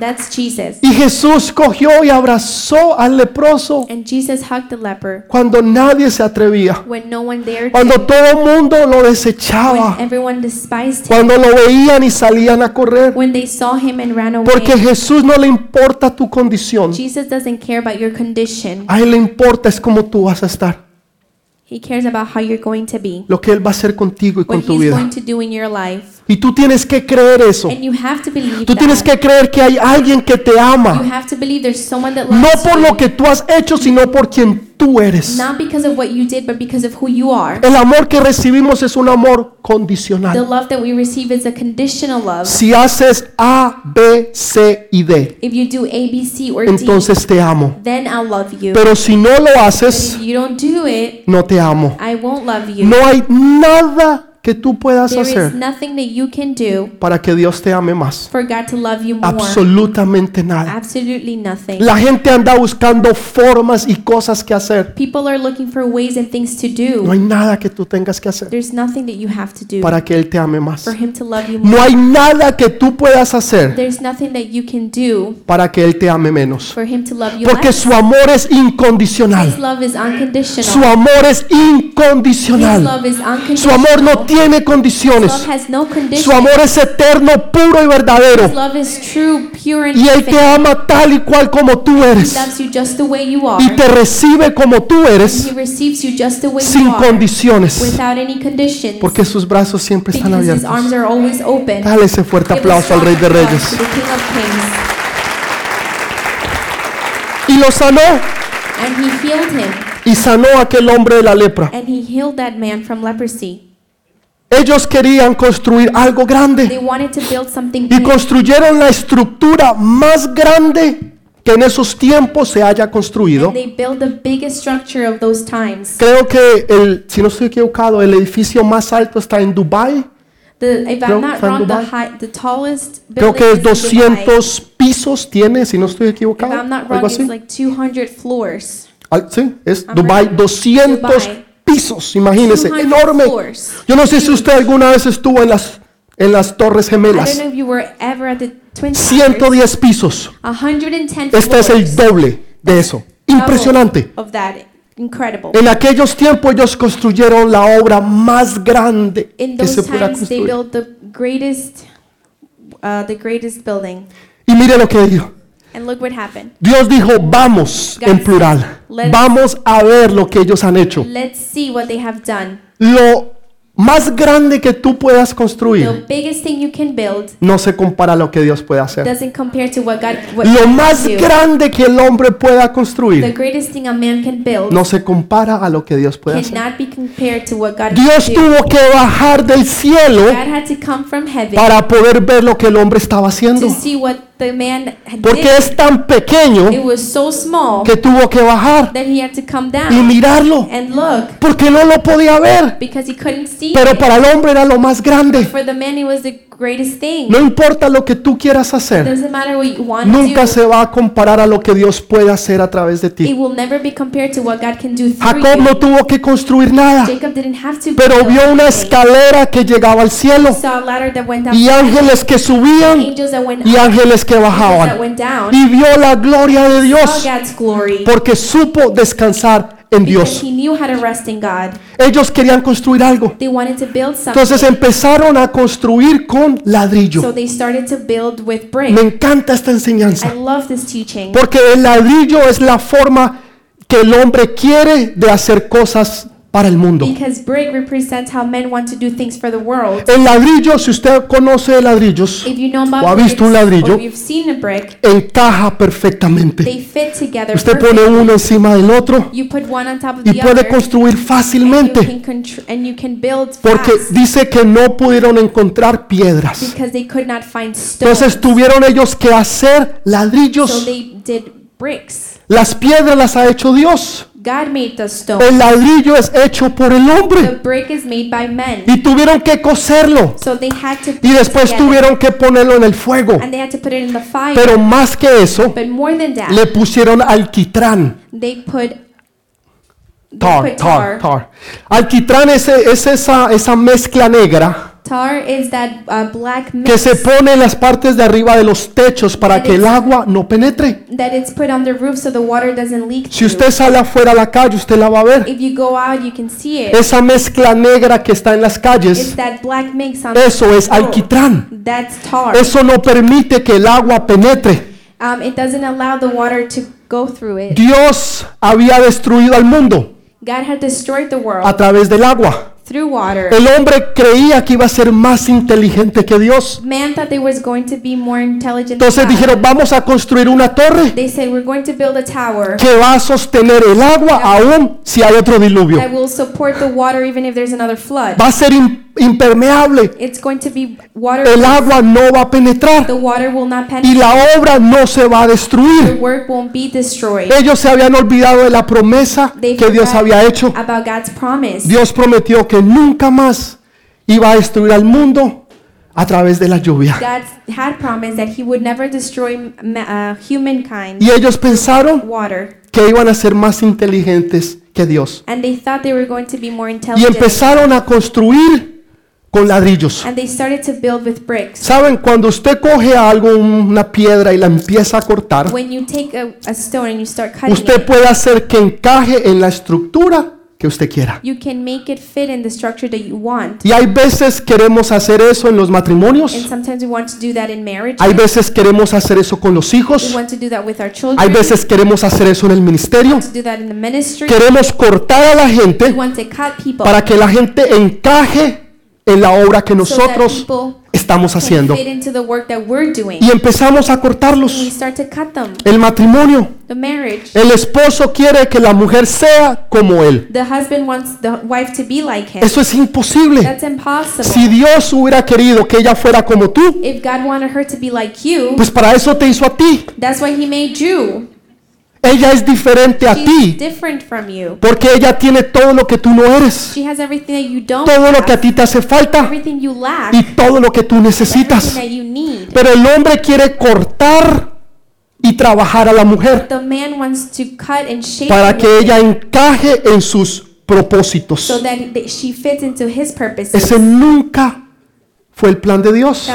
That's Jesus. Y Jesús cogió y abrazó al leproso And Jesus hugged the leper cuando nadie se atrevía, when no one dared cuando to, todo el mundo lo when desechaba, everyone despised him, cuando lo veían y salían a correr. when they saw him and ran away. Porque Jesús no le importa tu condición, Jesus doesn't care about your condition. a Él le importa es cómo tú vas a estar, He cares about how you're going to be, lo que Él va a hacer contigo y con what tu he's vida. going to do in your life. Y tú tienes que creer eso. And you have to believe Tú tienes that. que creer que hay alguien que te You ama, have to believe there's someone that no loves por you. lo que tú has hecho, sino por quien tú eres. Not because of what you did, but because of who you are. El amor que recibimos es un amor The condicional. love that we receive is a conditional love. Si haces A, B, C y D, If you do A, B, C, or D, entonces te amo. then I'll love you. Pero si no lo haces, if you don't do it, no te amo. I won't love you. No hay nada que tú puedas There is hacer nothing that you can do para que Dios te ame más. for God to love you more. Absolutamente nada. Absolutely nothing. La gente anda buscando formas y cosas que hacer. People are looking for ways and things to No do. hay nada que tú tengas que hacer There's nothing that you have to do para que Él te ame más. for Him to love you more. No hay nada que tú puedas hacer There's nothing that you can do para que Él te ame menos. for Him to love you Porque less. su amor es His incondicional. love is Su unconditional. amor es His incondicional. love is Su unconditional. amor no tiene condiciones. Su amor es eterno, puro y verdadero. Y Él te ama tal y cual como tú eres. Y te recibe como tú eres, sin condiciones. Porque sus brazos siempre están abiertos. Dale ese fuerte aplauso al Rey de Reyes. Y lo sanó. And He healed him. Y sanó a aquel hombre de la lepra. Ellos querían construir algo They grande. wanted to build something Y construyeron la estructura más grande que en esos tiempos se haya construido. And they built the biggest structure of those times. Creo que, el, si no estoy equivocado, el edificio más alto está en Dubai The, Creo wrong, the, high, the que es is in Dubai. 200 pisos tiene, si no estoy equivocado. Algo así. like 200 floors. Ah, Sí, es I'm Dubai, right. 200 Dubai. Pisos, imagínense, 200 enorme. Yo no sé si usted alguna vez estuvo en las, en las Torres Gemelas. know if you were ever at the Twin Towers. 110 pisos. 110 Este es el doble de eso. Impresionante. Incredible. En aquellos tiempos ellos construyeron la obra más grande In que se pueda they construir. built the greatest, uh, the greatest building. Y mire lo que dijo. And look what happened. Dios dijo, vamos en plural. let's- Vamos a ver lo que ellos han hecho. Let's see what they have done. Lo más grande que tú puedas The construir biggest thing you can build no se compara a lo que Dios puede hacer. doesn't compare to what God what Lo más grande que el hombre pueda construir greatest thing a man can build no se compara a lo que Dios puede hacer. Dios tuvo que bajar del cielo heaven para poder ver lo que el hombre estaba haciendo. The man Porque es tan pequeño It was so small que tuvo que bajar that he had to come y down mirarlo and look porque no lo podía ver. because he couldn't see Pero para el hombre era lo más grande. For the man, it was the greatest thing. No importa lo que tú quieras hacer, Doesn't matter what you want nunca to do. se va a comparar a lo que Dios puede hacer a través de It ti. will never be compared to what God can do through Jacob you. no tuvo que construir nada, Jacob didn't have to pero vio una escalera que llegaba al cielo He saw a ladder that went up, y ángeles que subían angels that went y ángeles que that bajaban. Y vio la gloria de Dios porque supo descansar en Dios. Ellos querían construir algo. Entonces empezaron a construir con ladrillo. Me encanta esta enseñanza. Porque el ladrillo es la forma que el hombre quiere de hacer cosas para el mundo. because brick represents how men want to do things for the world. El ladrillo, si usted conoce ladrillos, If you know o ha visto bricks, un ladrillo, brick, encaja perfectamente. they fit together Usted pone perfectly. uno encima del otro You put one on top of y the puede other, construir and you, fácilmente. can and you can build Porque dice que no pudieron encontrar piedras. because they could not find stones. Entonces tuvieron ellos que hacer So ladrillos. bricks. Las piedras las ha hecho Dios. God made the stone. El ladrillo es hecho por el The hombre. brick is made by men. Y tuvieron que coserlo. So they had to Y después together, tuvieron que ponerlo en el fuego. and they had to put it in the fire. Pero más que eso, but more than that, le pusieron alquitrán. they put Tar, tar, tar. Alquitrán es, es esa, esa mezcla negra Tar is that uh, black que mix se pone en las partes de arriba de los techos para que el agua no penetre. that it's put on the roof so the water doesn't leak. Si through. usted sale afuera a la calle, usted la va a ver. If you go out, you can see it. Esa mezcla negra que está en las It's calles, that black mix on eso es alquitrán. That's tar. Eso no permite que el agua penetre. Um, it doesn't allow the water to go through it. Dios había destruido al mundo God had destroyed the world a través del agua. Through water. El hombre creía que iba a ser más inteligente que Dios. Man thought they was going to be more intelligent. Entonces than dijeron, vamos a construir una torre They said we're going to build a tower que va a sostener el agua aún si hay otro diluvio. that will support the water even if there's another flood. Va a ser im- impermeable. It's going to be water. El agua no va a penetrar The water will not y penetrate. la obra no se va a The destruir. work won't be destroyed. Ellos se habían olvidado de la promesa They que Dios había hecho. about God's promise. Dios prometió que nunca más iba a destruir al mundo a través de la lluvia. God had promised that He would never destroy ma- uh, humankind Y ellos pensaron water, que iban a ser más inteligentes que Dios. and they thought they were going to be more Y intelligent. empezaron a construir con ladrillos. And they started to build with bricks. Saben, cuando usted coge algo, una piedra y la empieza a cortar, When you take a, a stone and you start cutting usted it, puede hacer que encaje en la estructura que usted quiera. you can make it fit in the structure that you want. Y hay veces queremos hacer eso en los And matrimonios. sometimes we want to do that in marriage. Hay veces queremos hacer eso con los We hijos. want to do that with our children. Hay veces queremos hacer eso en el ministerio. to do that in the ministry. Queremos cortar a la We gente want to cut people para que la gente encaje en la obra que nosotros estamos haciendo. Y empezamos a cortarlos. El matrimonio. El esposo quiere que la mujer sea como él. The husband wants the wife to be like him. Eso es imposible. That's impossible. Si Dios hubiera querido que ella fuera como tú, If God wanted her to be like you, pues para eso te hizo a ti. Ella es diferente a ti different from you. porque ella tiene todo lo que tú no eres, She has everything that you don't todo lo que a have, ti te hace falta everything you lack, y todo lo que tú necesitas. Pero el hombre quiere cortar y trabajar a la mujer The man wants to cut and shape para que ella encaje en sus propósitos. so that that she fits into his purposes. Ese nunca fue el plan de Dios.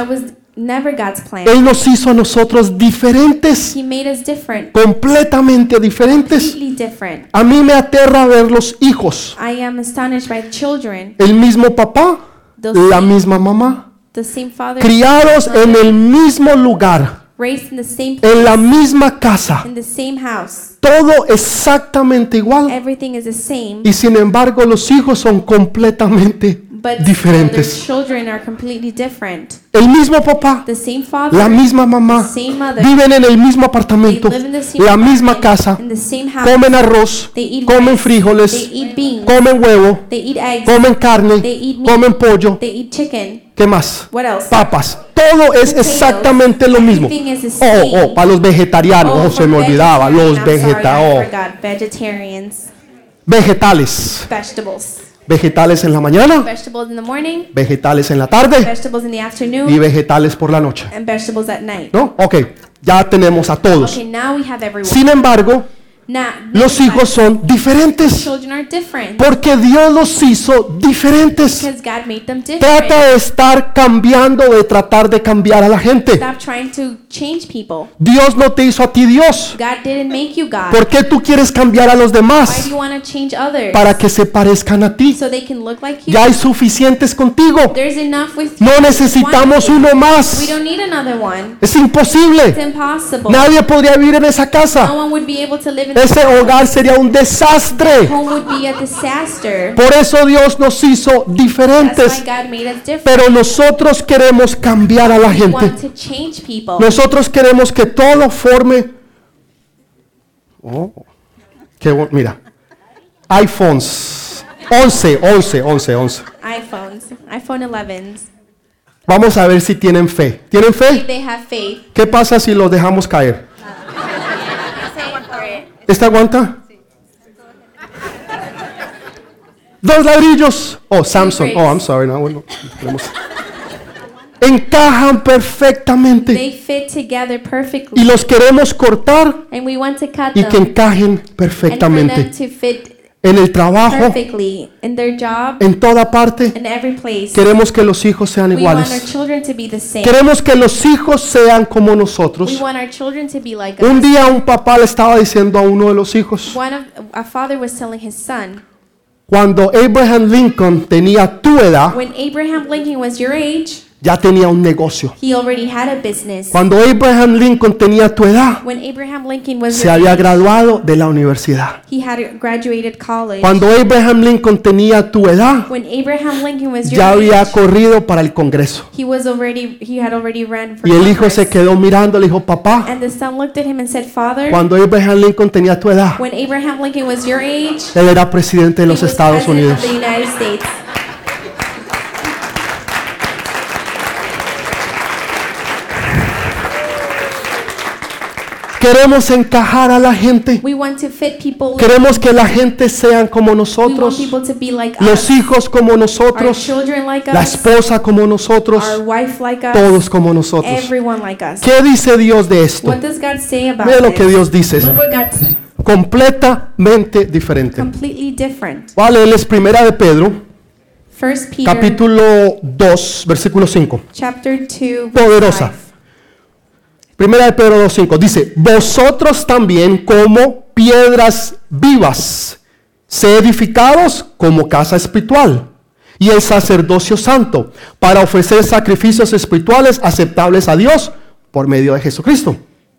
Never God's plan. Él nos hizo a nosotros diferentes, He made us different, completamente diferentes. completely different. A mí me aterra ver los hijos, I am astonished by children, el mismo papá, the la same, misma mamá, the same father, criados en el mismo lugar, raised in the same en la place, misma casa, in the same house. todo exactamente igual. Everything is the same, Y sin embargo los hijos son completamente but diferentes. children are completely different. El mismo papá, The same father, la misma the mamá, same mother, viven en el mismo they apartamento, live in the same la misma apartment, casa, in the same house. comen arroz, They eat comen rice, frijoles, they eat beans, comen huevo, they eat eggs, comen carne, they eat meat, comen pollo, they eat chicken. ¿qué más? What else? Papas. Todo es Potatoes. exactamente lo mismo. Everything is the Oh, same. oh, para los vegetarianos, oh, for se me olvidaba, los forgot. Vegetarians, Vegetales. vegetables. Vegetales en la mañana, Vegetables in the morning, vegetales en la tarde vegetables in the y afternoon, vegetales por la noche. and vegetables at night. ¿No? Ok, ya tenemos a todos. Okay, now we have everyone. Sin embargo, los hijos son diferentes porque Dios los hizo diferentes. Trata de estar cambiando, de tratar de cambiar a la gente. Stop trying to change people. Dios no te hizo a ti Dios. ¿Por qué tú quieres cambiar a los demás? Para que se parezcan a ti. Ya hay suficientes contigo. No necesitamos uno más. Es imposible. Nadie podría vivir en esa casa. Ese hogar sería un desastre. Por eso Dios nos hizo diferentes. Pero nosotros queremos cambiar a la gente. Nosotros queremos que todo forme. Oh, qué bu- mira. iPhones. 11, 11, 11, 11. iPhones, iPhone 11s. Vamos a ver si tienen fe. ¿Tienen fe? ¿Qué pasa si los dejamos caer? ¿Este aguanta? Dos ladrillos. Oh, Samsung. Oh, I'm sorry. No, bueno, Encajan perfectamente. They fit together Y perfectly. los queremos cortar And we want to cut y que encajen And for them perfectamente. to fit En el trabajo, in their job, en toda parte, in every place. queremos que los hijos sean We want our iguales. children to be the same. Queremos que los hijos sean como We nosotros. want our children to be like Un día un papá le estaba diciendo a uno de los hijos, One of a father was telling his son, cuando Abraham Lincoln tenía tu edad, when Abraham Lincoln was your age, ya tenía un negocio. he already had a business. Cuando Abraham Lincoln tenía tu edad, When Abraham Lincoln was se había graduado de la universidad. he had graduated college. Cuando Abraham Lincoln tenía tu edad, When Abraham Lincoln was your ya había age, corrido para el Congreso. he was already he had already ran for Y el hijo Congress. se quedó mirando, le dijo, papá, And the son looked at him and said, "Father, cuando Abraham Lincoln tenía tu edad, when Abraham Lincoln was your age, él era presidente de los Estados Unidos. of the United States." Queremos encajar a la gente. We want to fit people. like- Queremos que la gente sean como we want nosotros, people to be like los hijos como nosotros, la esposa como Our nosotros, wife like us. todos como nosotros. Everyone like us. ¿Qué dice Dios de esto? Mira lo que Dios dice. Completamente diferente. Vale, él es primera de Pedro, First Peter capítulo 2, versículo 5. chapter 2 verse Poderosa. 5. Primera de Pedro 2.5 dice, vosotros también como piedras vivas, se edificados como casa espiritual y el sacerdocio santo para ofrecer sacrificios espirituales aceptables a Dios por medio de Jesucristo.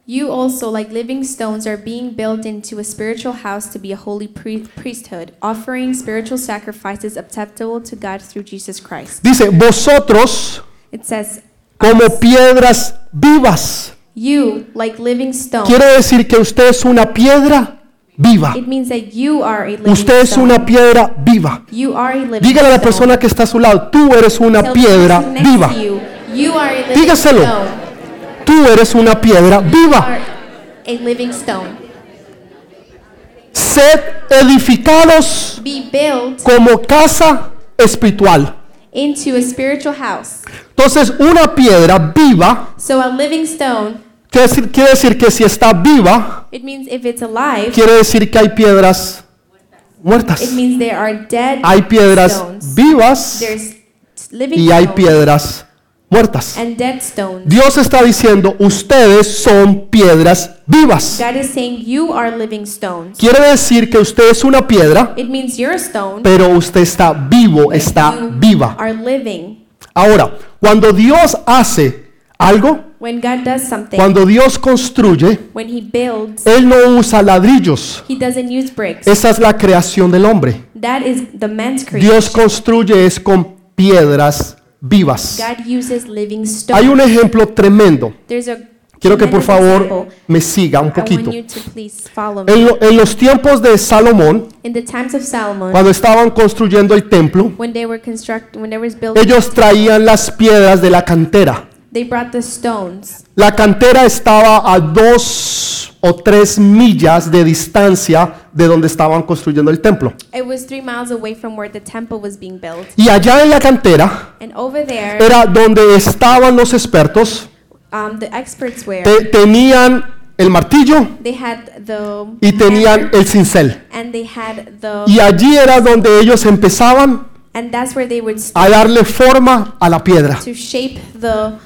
You also, like living stones, are being built into a spiritual house to be a holy pri- priesthood, offering spiritual sacrifices acceptable to God through Jesus Christ. Dice, vosotros It says, como piedras vivas. You, like living stones. Quiere decir que usted es una piedra viva. It means that you are a living Usted es stone. una piedra viva. You are a living Dígale a la stone. persona que está a su lado, tú eres una Tell piedra next viva. to You, you are a living Dígaselo. stone. Tú eres una piedra You viva. are a living stone. sed edificados be built como casa espiritual. into a spiritual house. Entonces, una piedra viva So a living stone, quiere decir, quiere decir que si está viva, it means if it's alive, quiere decir que hay piedras muertas. it means there are dead Hay piedras stones. vivas There's living y hay piedras muertas. and dead stones. Dios está diciendo, ustedes son piedras vivas. God is saying you are living stones. Quiere decir que usted es una piedra, It means you're a stone. pero usted está vivo, está you viva. are living. Ahora, cuando Dios hace algo, When God does something, cuando Dios construye, when He builds, Él no usa ladrillos. He doesn't use bricks. Esa es la creación del hombre. That is the man's creation. Dios construye es con piedras vivas. God uses living Hay stones. un ejemplo tremendo. There's a Quiero que por favor me siga un I poquito. want you to please follow me. En, lo- en los tiempos de Salomón, In the times of Solomon, cuando estaban construyendo el templo, ellos traían las piedras de la cantera. They brought the stones. La cantera estaba a dos o tres millas de distancia de donde estaban construyendo el templo. It was three miles away from where the temple was being built. Y allá en la cantera And over there, era donde estaban los expertos, um, the experts were. te- tenían el martillo They had the y tenían hammer, el cincel. and they had the Y allí era donde ellos empezaban and that's where they would a darle forma a la piedra. to shape the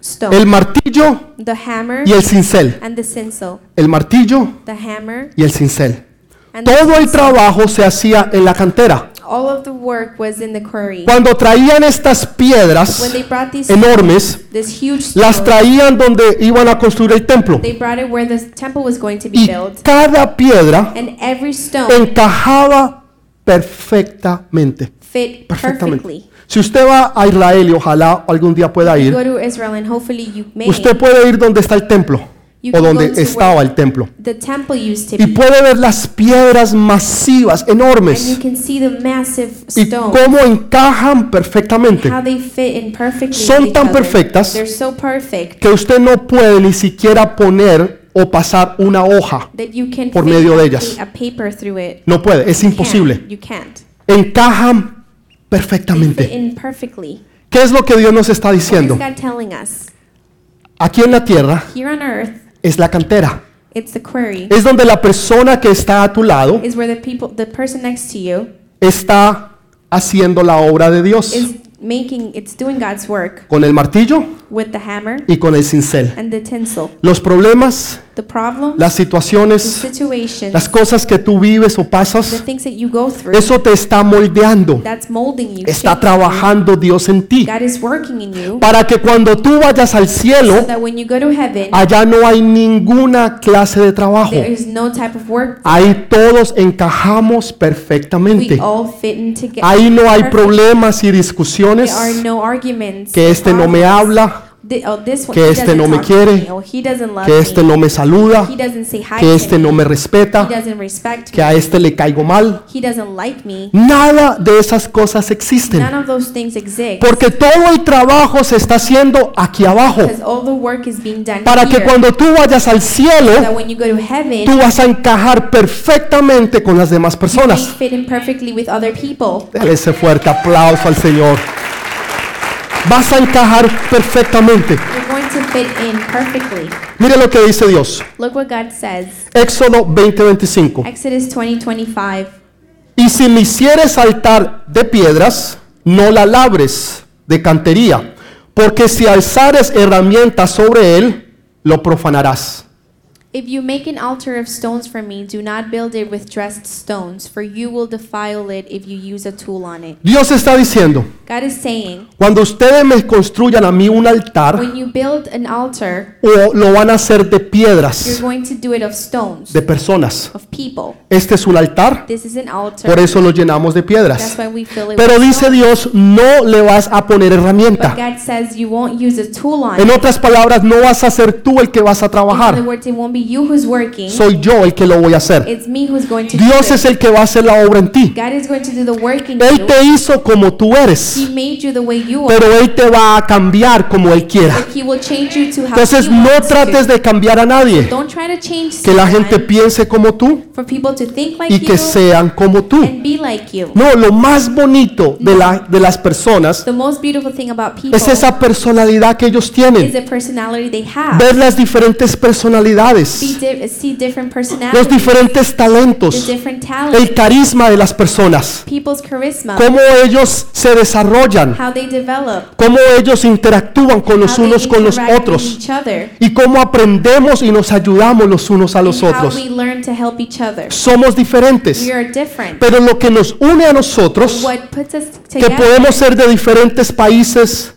stone. El martillo the hammer y el cincel. and the cincel. El martillo The hammer y el cincel. and Todo el trabajo se hacía en la cantera. All of the work was in the quarry. Cuando traían estas When piedras they brought these enormes, this huge las traían donde iban a construir el templo. they brought it where the temple was going to be Y built. cada piedra And every stone encajaba perfectamente. fit Perfectamente. Si usted va a Israel y ojalá algún día pueda ir, usted puede ir donde está el templo o donde estaba el templo y puede ver las piedras masivas, enormes y cómo encajan perfectamente. Son tan perfectas que usted no puede ni siquiera poner o pasar una hoja. Por medio de ellas. No puede, es imposible. Encajan perfectamente. ¿Qué es lo que Dios nos está diciendo? God telling us? Aquí en la tierra es la cantera. Es donde la persona que está a tu lado Is where the people, the person next to you, está haciendo la obra de Dios is making, it's doing God's work con el martillo with the hammer y con el cincel. and the tinsel. Los problemas, The problems, las the situaciones, situations, las cosas que tú vives o the pasas, things that you go through, eso te está moldeando. that's molding you. Está shaping trabajando Dios en ti. God is working in you Para que cuando tú vayas al so cielo, that when you go to heaven, allá no hay ninguna clase de trabajo. there is no type of work. Ahí todos encajamos We perfectamente. all fit in together. Ahí no hay problemas y There are discusiones. no arguments. Que este no me habla, Oh, que este no me quiere, que este no me saluda, que este no me, respeta, que a este le caigo mal. Nada de esas cosas existen. Porque todo el trabajo se está haciendo aquí abajo. because all the work is being done Para que cuando tú vayas al cielo, tú vas a encajar perfectamente con las demás personas. Dale ese fuerte aplauso al Señor. Vas a encajar perfectamente. Mire lo que dice Dios. Look what God says. Éxodo 20:25. Exodus 20, 25. Y si me hicieres altar de piedras, no la labres de cantería, porque si alzares herramientas sobre él, lo profanarás. If you make an altar of stones for me, do not build it with dressed stones, for you will defile it if you use a tool on it. Dios está diciendo, God is saying, cuando ustedes me construyan a mí un altar, when you build an altar, o lo van a hacer de you're piedras, going to do it of stones, de personas. of people. Este es un altar, This is an altar. por eso lo llenamos de That's piedras. why we fill it Pero with dice. Dios, no le vas a poner But herramienta. God says you won't use a tool on En otras palabras, no vas a ser tú el que vas a In other trabajar. words, it won't be you who's working. Soy yo el que lo voy a hacer. It's me who's going to Dios do es it. el que va a hacer la obra en ti. God is going to do the work in Él you. te hizo como tú eres. He made you the way you are. pero Él te va a cambiar como Él quiera. But he will change you to how Entonces he no trates to. de cambiar a nadie, Don't try to change que la gente piense como tú for people to think like y que you sean como tú. and be like you. No, lo más bonito de, la, de las personas The most beautiful thing about people es esa personalidad que ellos is tienen. the personality they have. Ver las diferentes See, personalidades, los diferentes talentos, el carisma de las personas, cómo ellos se desarrollan, cómo ellos interactúan con los unos con los otros y cómo aprendemos y nos ayudamos los unos a los otros. Somos diferentes, We are different. pero lo que nos une a nosotros, What puts us que podemos ser de diferentes países,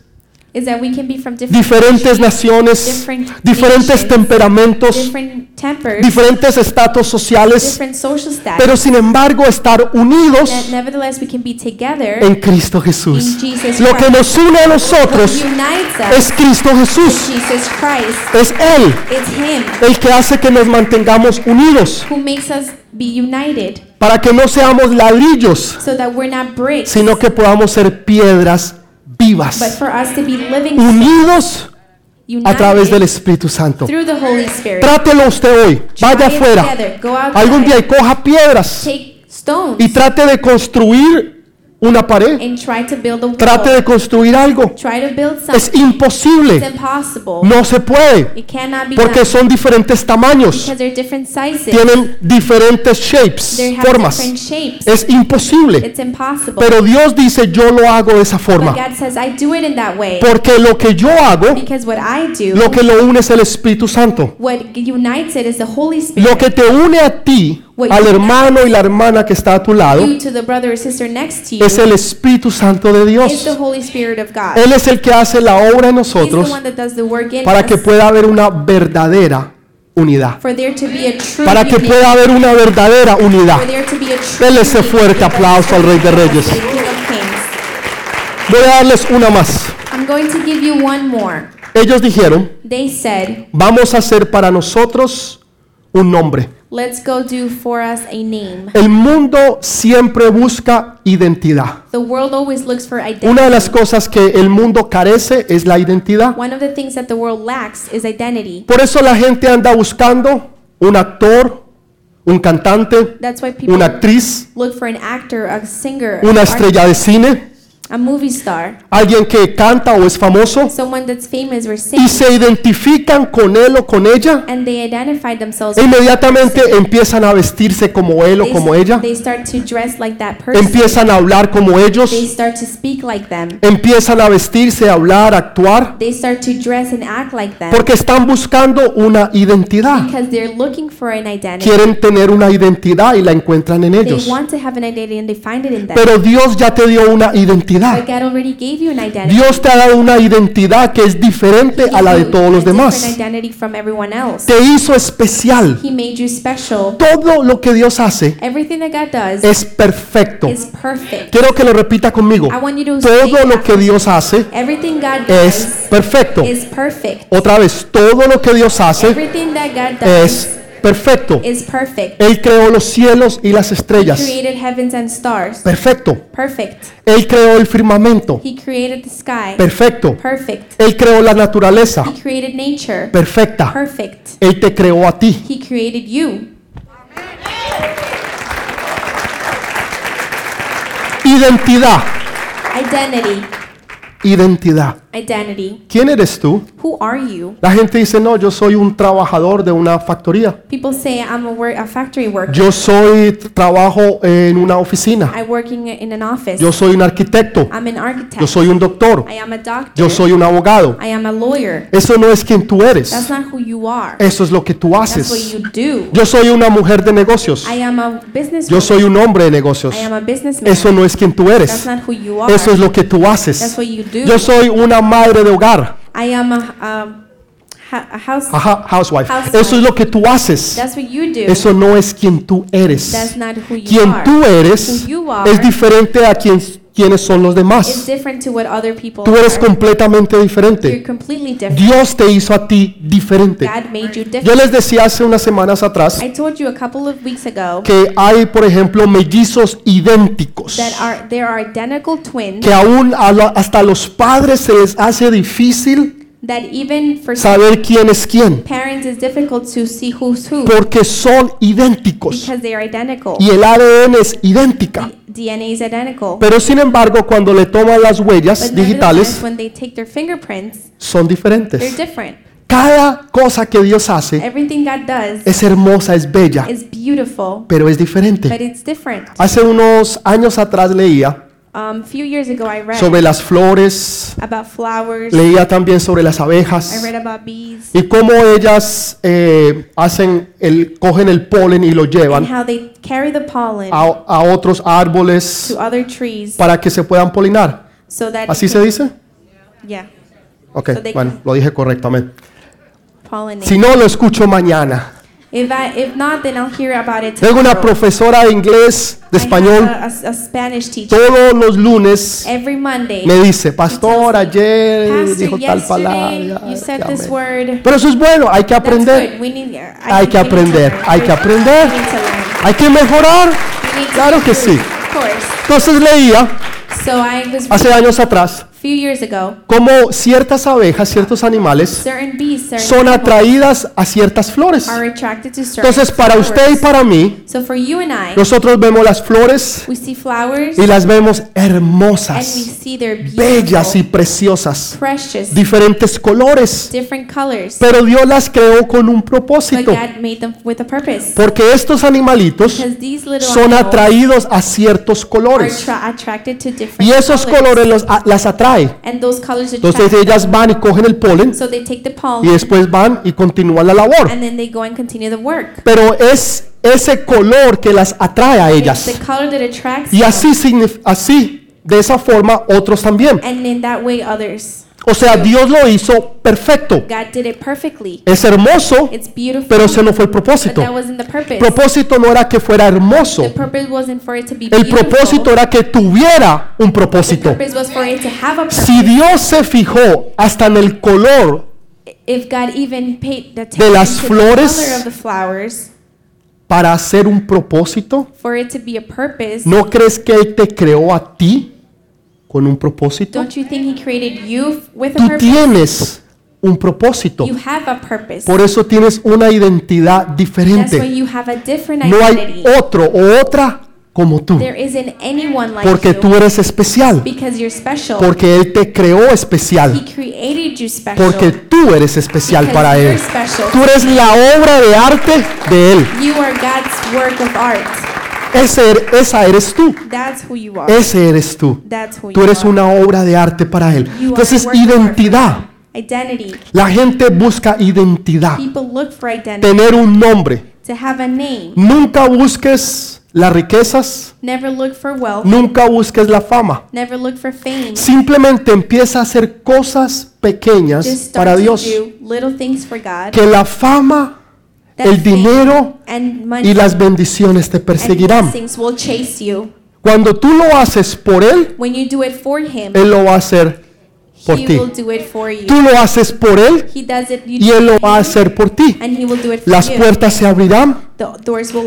is that we can be from different diferentes naciones, different diferentes nations, temperamentos, different tempers, diferentes estatus sociales, different social status. pero sin embargo estar unidos That nevertheless we can be together en Cristo Jesús. Lo que nos une a nosotros es Cristo is Jesús. Jesus Christ. Es Él el que hace que nos mantengamos unidos, who makes us be united para que no seamos ladrillos, so that we're not bricks, sino que podamos ser piedras vivas, for us to be living unidos a través del Espíritu Santo. Trátelo usted hoy, vaya afuera, algún día y coja piedras y trate de construir una pared, and try to build a wall. trate de construir algo. Try to build Es imposible, no se puede, It cannot be porque son diferentes tamaños, tienen diferentes shapes, formas. different shapes. Es imposible, pero Dios dice yo lo hago de esa forma, God says, I do it in that way. porque lo que yo hago, lo que lo une es el Espíritu Santo. what unites it is the Holy Spirit. Lo que te une a ti, al hermano y la hermana que está a tu lado, es el Espíritu Santo de Dios. Él es el que hace la obra en nosotros para que pueda haber una verdadera unidad. Para que pueda haber una verdadera unidad. Dele ese fuerte aplauso al Rey de Reyes. Voy a darles una más. I'm going to give you one more. Ellos dijeron, vamos a hacer para nosotros un nombre. let's go do for us a name. El mundo siempre busca identidad. The world always looks for identity. Una de las cosas que el mundo carece es la identidad. One of the things that the world lacks is identity. Por eso la gente anda buscando un actor, un cantante, That's why people una actriz, look for an actor, a singer, una estrella de cine, a movie star, alguien que canta o es famoso someone that's famous or y sings, se identifican con él o con ella and they identify themselves. e inmediatamente empiezan a vestirse como él o They, como ella, they start to dress like that person. empiezan a hablar como ellos, They start to speak like them. empiezan a vestirse, a hablar, a actuar, They start to dress and act like them porque están buscando una identidad. because they're looking for an identity. Quieren tener una identidad y la encuentran en They ellos. want to have an identity and they find it in them. Pero Dios ya te dio una But identidad. Dios te ha dado una identidad que es diferente a la de todos los demás. Te hizo especial. Todo lo que Dios hace es perfecto. Quiero que lo repita conmigo. Todo lo que Dios hace es perfecto. Otra vez, todo lo que Dios hace es does perfecto. is perfect. Él creó los cielos y las He estrellas. created heavens and stars. Perfecto. Perfect. Él creó el firmamento. He created the sky. Perfecto. Perfect. Él creó la naturaleza. He created nature. Perfecta. Perfect. Él te creó a ti. He created you. Identidad. Identity. Identidad. Identity. ¿Quién eres tú? Who are you? La gente dice, no, yo soy un trabajador de una factoría. People say I'm a, work, a factory worker. Yo soy, trabajo en una oficina. I'm working in an office. Yo soy un arquitecto. I'm an architect. Yo soy un doctor. I am a doctor. Yo soy un abogado. I am a lawyer. Eso no es quien tú eres. That's not who you are. Eso es lo que tú That's what haces. you do. Yo soy una mujer de negocios. I am a business. Yo soy un hombre de negocios. I am a businessman. Eso no es quien tú That's eres. not who you are. Eso es lo que tú That's haces. what you do. Yo soy una madre de hogar. I am a, house. Housewife. Housewife. Eso es lo que tú haces. That's what you do. Eso no es quien tú That's eres. not who you Quien are. tú eres Who you are es diferente a quien quiénes son los is demás. Tú eres completamente diferente. Dios te hizo a ti diferente. Yo les decía hace unas semanas atrás que hay, por ejemplo, mellizos idénticos. Que aún hasta los padres se les hace difícil that even for saber quién es quién. parents it's difficult to see who's who Porque son idénticos. because they are identical. Y el ADN es idéntica. DNA is identical. Pero sin embargo, cuando le toman las huellas But nevertheless, digitales, when they take their fingerprints, son they're diferentes. different. Cada cosa que Dios hace Everything God does es hermosa, es bella, is beautiful, pero es but diferente. it's different. Hace unos años atrás leía Um, a few years ago, I read sobre las flores, about flowers. leía también sobre las I abejas read about bees y cómo ellas eh, hacen el, cogen el polen y lo and llevan how they carry the pollen a, a otros árboles to other trees para que se puedan polinar. so that ¿Así se dice? Yeah, Ok, So bueno, can- lo dije correctamente. pollinate. Si no, lo escucho mañana. If I if not, then I'll hear about it. Tengo una profesora de inglés, de I have español, a, a- a Spanish teacher. todos los lunes Every Monday, me dice, pastor, ayer Pastor, dijo tal palabra. you said this amén". word. Pero eso es bueno, hay que That's aprender, good. We need, I hay think que we need to aprender, learn. hay que We aprender, need to learn. hay que mejorar. We need to Claro que improve, sí. Of course. Entonces leía So I was hace años atrás few years ago. cómo ciertas abejas, ciertos animales Certain bees, certain son atraídas a ciertas flores. are attracted to certain Entonces para usted y flowers. para mí, So for you and I, nosotros vemos las flores we see flowers y las vemos and we hermosas, see they're bellas y preciosas, precious, diferentes colores. different colors. Pero Dios las creó con un But propósito, God made them with a purpose. porque estos animalitos Because these little son atraídos a ciertos are colores tra- attracted to different y esos colors. colores los, a- las atrae. And those colors Entonces ellas van y cogen el polen So they take the y después van y continúan la labor. and then they go and continue the work. Pero es ese color que las atrae a ellas. that Y así, así, de esa forma, otros también. O sea, Dios lo hizo perfecto. God did it perfectly. Es hermoso, pero ese no fue el propósito. El propósito no era que fuera hermoso. the purpose wasn't for it to be El propósito era que tuviera un propósito. Si Dios se fijó hasta en el color if God even paid the de las flores, the color of the flowers para hacer un propósito, for it to be a purpose, ¿no crees que Él te creó a ti con un propósito? don't you think He created you f- with a Tú purpose? tienes un propósito. You have a purpose. Por eso tienes una identidad That's why diferente. you have a different No hay identity. otro o otra como tú. There isn't anyone like Porque you tú eres especial. because you're special. Porque Él te creó he especial. created you special. Porque tú eres especial because para you're Él. special. Tú eres la obra de arte de Él. You are God's work of art. Ese er- esa eres tú. That's who you are. Ese eres tú. That's who Tú you eres are. una obra de arte para Él. You Entonces, identidad. Identity. La gente busca identidad. People look for identity. Tener un nombre. To have a name. Nunca busques las riquezas. Never look for wealth. Nunca busques la fama. Never look for fame. Simplemente empieza a hacer cosas pequeñas para Dios. do little things for God. Que la fama, el dinero y las bendiciones te and perseguirán. Cuando tú lo haces por Él, Él lo va a hacer por ti. Tú lo haces por Él y Él lo va a hacer por ti. Las you. puertas se abrirán,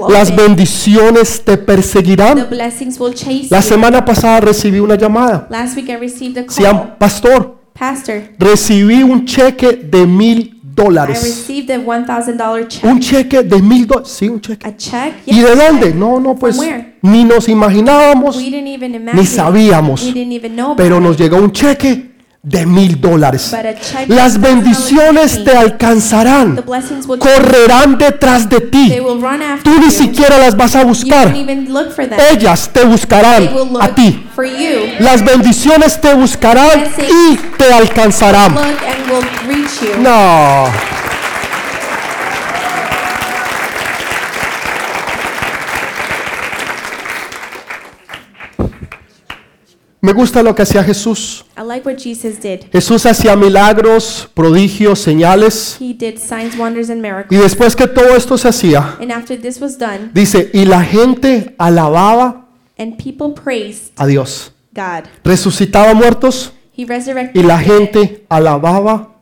las bendiciones te perseguirán. La semana pasada recibí una llamada. Pastor, recibí un cheque de mil dólares. received a $1,000 check. Un cheque de mil dólares. Sí, un cheque. Check? ¿Y Yes, de a dónde? check. No, no, pues ni nos imaginábamos, ni sabíamos. Pero nos llegó un cheque de mil dólares. Las of $1,000 bendiciones te alcanzarán, correrán detrás de ti. Tú ni siquiera las vas a buscar. Ellas te buscarán a ti. Las bendiciones te buscarán y te alcanzarán. No. Me gusta lo que hacía Jesús. I like what Jesus did. Jesús hacía milagros, prodigios, señales. He did signs, wonders, and Y miracles. después que todo esto se hacía, And after this was done, dice, y la gente alababa and people praised a Dios. God. resucitaba muertos He resurrected y la gente alababa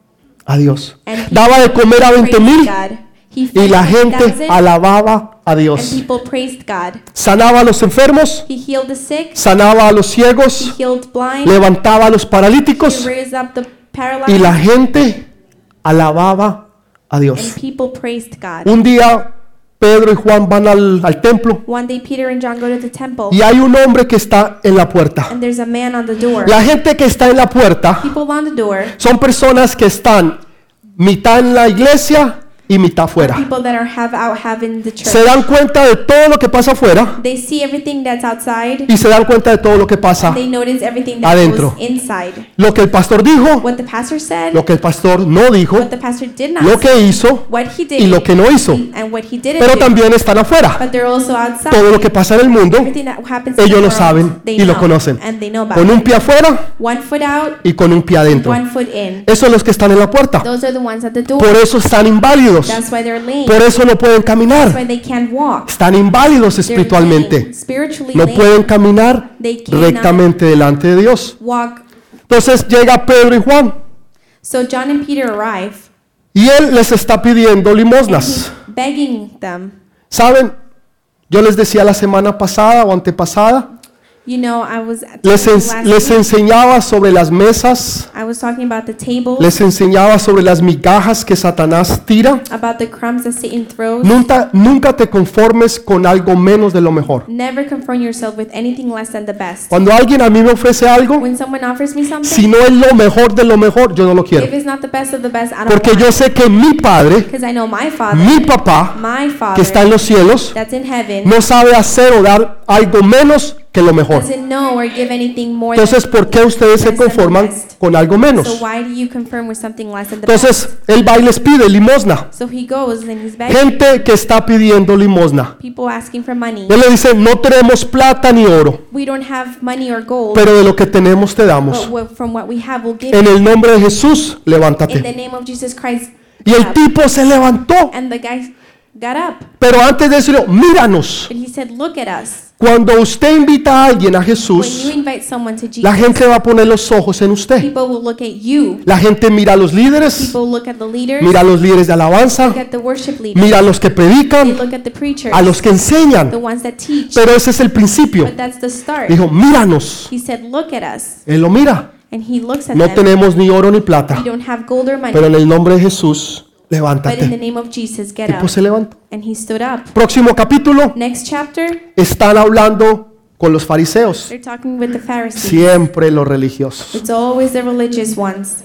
a Dios. Daba de comer a 20 praised mil God. Y la gente 20,000 alababa a and Dios. people praised God. Sanaba a los enfermos, He healed the sick. sanaba a los ciegos, levantaba a los paralíticos y la gente alababa a Dios. people praised God. Un día Pedro y Juan van al, al templo One day Peter and John go to the temple y hay un hombre que está en la puerta. and there's a man on the door. La gente que está en la puerta son personas que están mitad en la iglesia y mitad church. Se dan cuenta de todo lo que pasa afuera They see everything that's outside. y se dan cuenta de todo lo que pasa. They notice everything that Adentro. Lo que el pastor dijo, What the pastor said, lo que el pastor no dijo, lo que hizo y lo que no hizo. Pero también están afuera. Todo lo que pasa en el mundo, ellos lo saben y lo conocen. Con un pie afuera y con un pie adentro. Esos son los que están en la puerta. Por eso están inválidos. That's why they're lame. Por eso no pueden caminar. why they can't walk. Están inválidos espiritualmente. No pueden caminar rectamente delante de Dios. Entonces llega Pedro y Juan So John and Peter arrive y él les está pidiendo limosnas. ¿Saben? Yo les decía la semana pasada o antepasada, You know, I was les, last les enseñaba sobre las mesas, I was talking about the table, les enseñaba sobre las migajas que Satanás tira. about the crumbs that Satan throws. Nunca, nunca te conformes con algo menos de lo mejor. Never confront yourself with anything less than the best. Cuando alguien a mí me ofrece algo, When someone offers me something, si no es lo mejor de lo mejor, yo no lo if quiero. it's not the best of the best, I don't Porque yo sé que mi Padre, Because I know my father, mi papá, my father, que está en los cielos, that's in heaven, no sabe hacer o dar algo menos que lo mejor. Entonces, ¿por qué ustedes se conforman con algo menos? Entonces, él va y les pide limosna. Gente que está pidiendo limosna. Él le dice, no tenemos plata ni oro, pero de lo que tenemos te damos. En el nombre de Jesús, levántate. Y el tipo se levantó, pero antes de decirlo, míranos. Cuando usted invita a alguien a Jesús, to la Jesus, gente va a poner los ojos en usted. people will look at you. La gente mira a los líderes, People look at the leaders, mira a los líderes de alabanza, leaders, mira a los que predican, a los que enseñan. teach. Pero ese es el principio. But that's the start. Dijo, míranos. He said, Look at us. Él lo mira. And he looks at No them. tenemos ni oro ni We plata, don't have gold or money. pero en el nombre de Jesús, But in the levántate. name of Jesus, get El tipo up. se levantó. And he stood up. Próximo capítulo, Next chapter, están hablando con los fariseos. they're talking with the Pharisees. Siempre los religiosos. It's always the religious ones.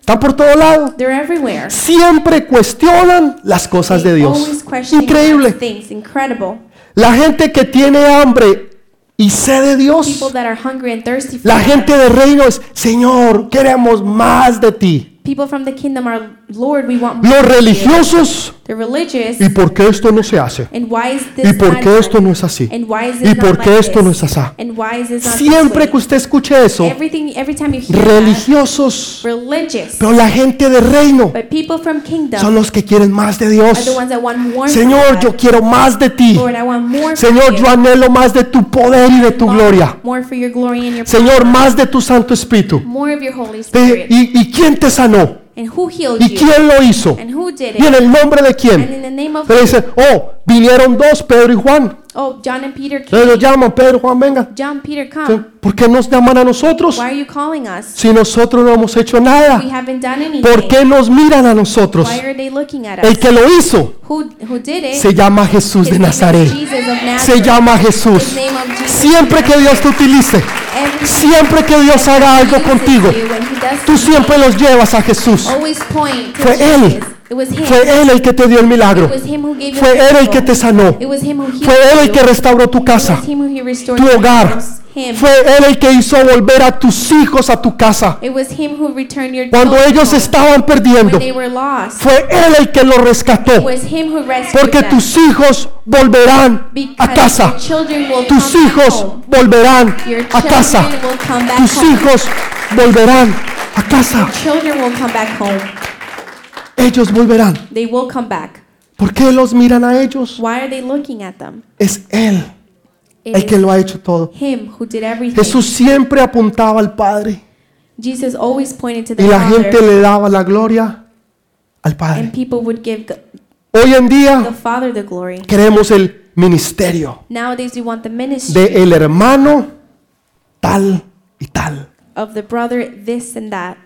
Están por todo lado. They're everywhere. Siempre cuestionan las cosas de They Dios. always question Increíble. Things. Incredible. La gente que tiene hambre y sed de Dios. People that are hungry and thirsty for La gente de reino es, Señor, queremos más de ti. People from the kingdom are, Lord, we want more. Los of you." religiosos, The religious. ¿y por qué esto no se hace? And why is this ¿Y por not qué esto no es así? And why is this ¿Y por like qué esto no es así? And why is this not this Siempre que usted escuche eso, Everything, every time you hear that, religiosos, religious. pero la gente de reino But people from kingdom son los que quieren más de are the Dios. ones that want more from Señor, yo quiero más de ti. Lord, I want more Señor, yo anhelo más de tu poder y de tu gloria. More for your glory and your Señor, más de tu Santo Espíritu. More of your Holy Te- Spirit. ¿Y, y quién te sanó? And who healed ¿Y quién lo hizo? And who did ¿Y en el nombre de And quién? in the name of Pero dice, oh, vinieron dos, Pedro y Juan. Oh, John and Peter Entonces los came. llaman, Pedro, Juan, venga. John, Peter, come. ¿Por qué nos llaman a nosotros? Why are you calling us? Si nosotros no hemos hecho We nada. haven't done anything. ¿Por qué nos miran a nosotros? Why are they looking at El us? que lo hizo Who, who did it? se llama Jesús de Nazaret. Se llama Jesús. Siempre que Dios te utilice, siempre que Dios haga algo contigo, tú siempre los llevas a Jesús. always point to Fue Jesus. Él. It was him. Fue Él el que te dio el milagro. Fue Él el que te sanó. Fue Él el que restauró tu casa, tu hogar. Fue Él el que hizo volver a tus hijos a tu casa. Cuando ellos estaban perdiendo, fue Él el que los rescató. Porque tus hijos volverán a casa. Tus come back hijos volverán a casa. Tus hijos volverán a casa. Children will come back home. Ellos volverán. They will come back. ¿Por qué los miran a ellos? Why are they looking at them? Es Él It el que is lo ha hecho todo. Him who did everything. Jesús siempre apuntaba al Padre Jesus always pointed to the y la Father, gente le daba la gloria al and Padre. people would give g- Hoy en the día Father the glory. queremos el ministerio Nowadays, want the ministry de el hermano tal y tal. of the brother, this and that.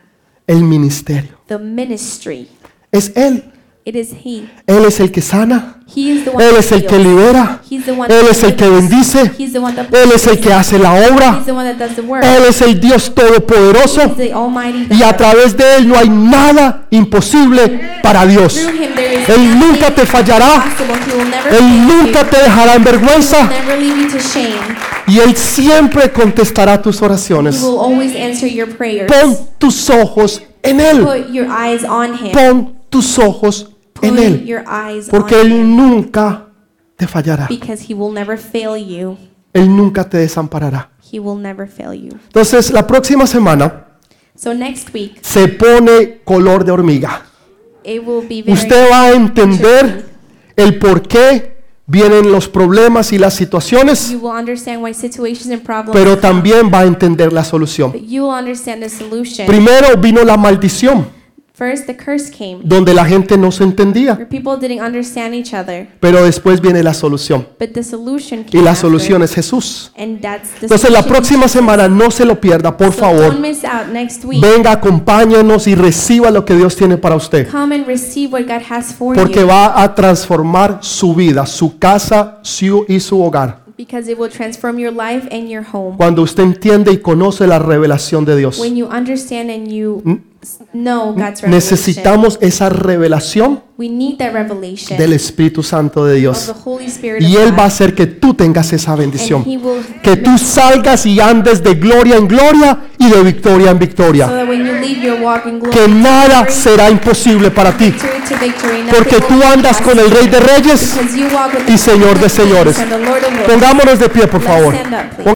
El ministerio. The ministry. Es Él. It is He. Él es el que sana. He is the one Él es el que libera. He's the one Él es el que bendice. He's the one that Él es el que hace la obra. He's the one that does the work. Él es el Dios todopoderoso. The Y a través de Él no hay nada imposible para Dios. Él nunca te fallará. Él nunca te dejará en vergüenza. Y Él siempre contestará tus He oraciones. will always answer your prayers. Pon tus ojos en Él. Pon tus ojos en Él. Porque Él nunca te fallará. Él nunca te desamparará. Entonces, la próxima semana So next week, se pone color de hormiga. it will be very Usted va a entender el por qué vienen los problemas y las situaciones, pero también va a entender la solución. Primero vino la maldición, First, the curse came, donde la gente no se entendía, where people didn't understand each other. pero después viene la solución. But the solution Y came la after. solución es Jesús. And that's the Entonces la solution. próxima semana no se lo pierda, por So don't favor. miss out next week. Venga, acompáñenos y reciba lo que Dios tiene para usted. Come and receive what God has for Porque you. va a transformar su vida, su casa su- y su hogar. Because it will transform your life and your home. Cuando usted entiende y conoce la revelación de Dios. When you understand and you s- know God's revelation. Necesitamos esa revelación We need that revelation del Espíritu Santo de of Dios. the Holy Spirit Y of Él God. va a hacer que tú tengas esa bendición. and He will Que tú salgas y andes de gloria en gloria y de victoria en so victoria. that when you leave your walk in glory Que nada será imposible para ti. to victory, Porque tú be andas con el Rey de. Reyes Because you walk with y the Señor de King of Kings señores. and the Lord of Lords. Pongámonos de pie, por Let's favor. stand up, please.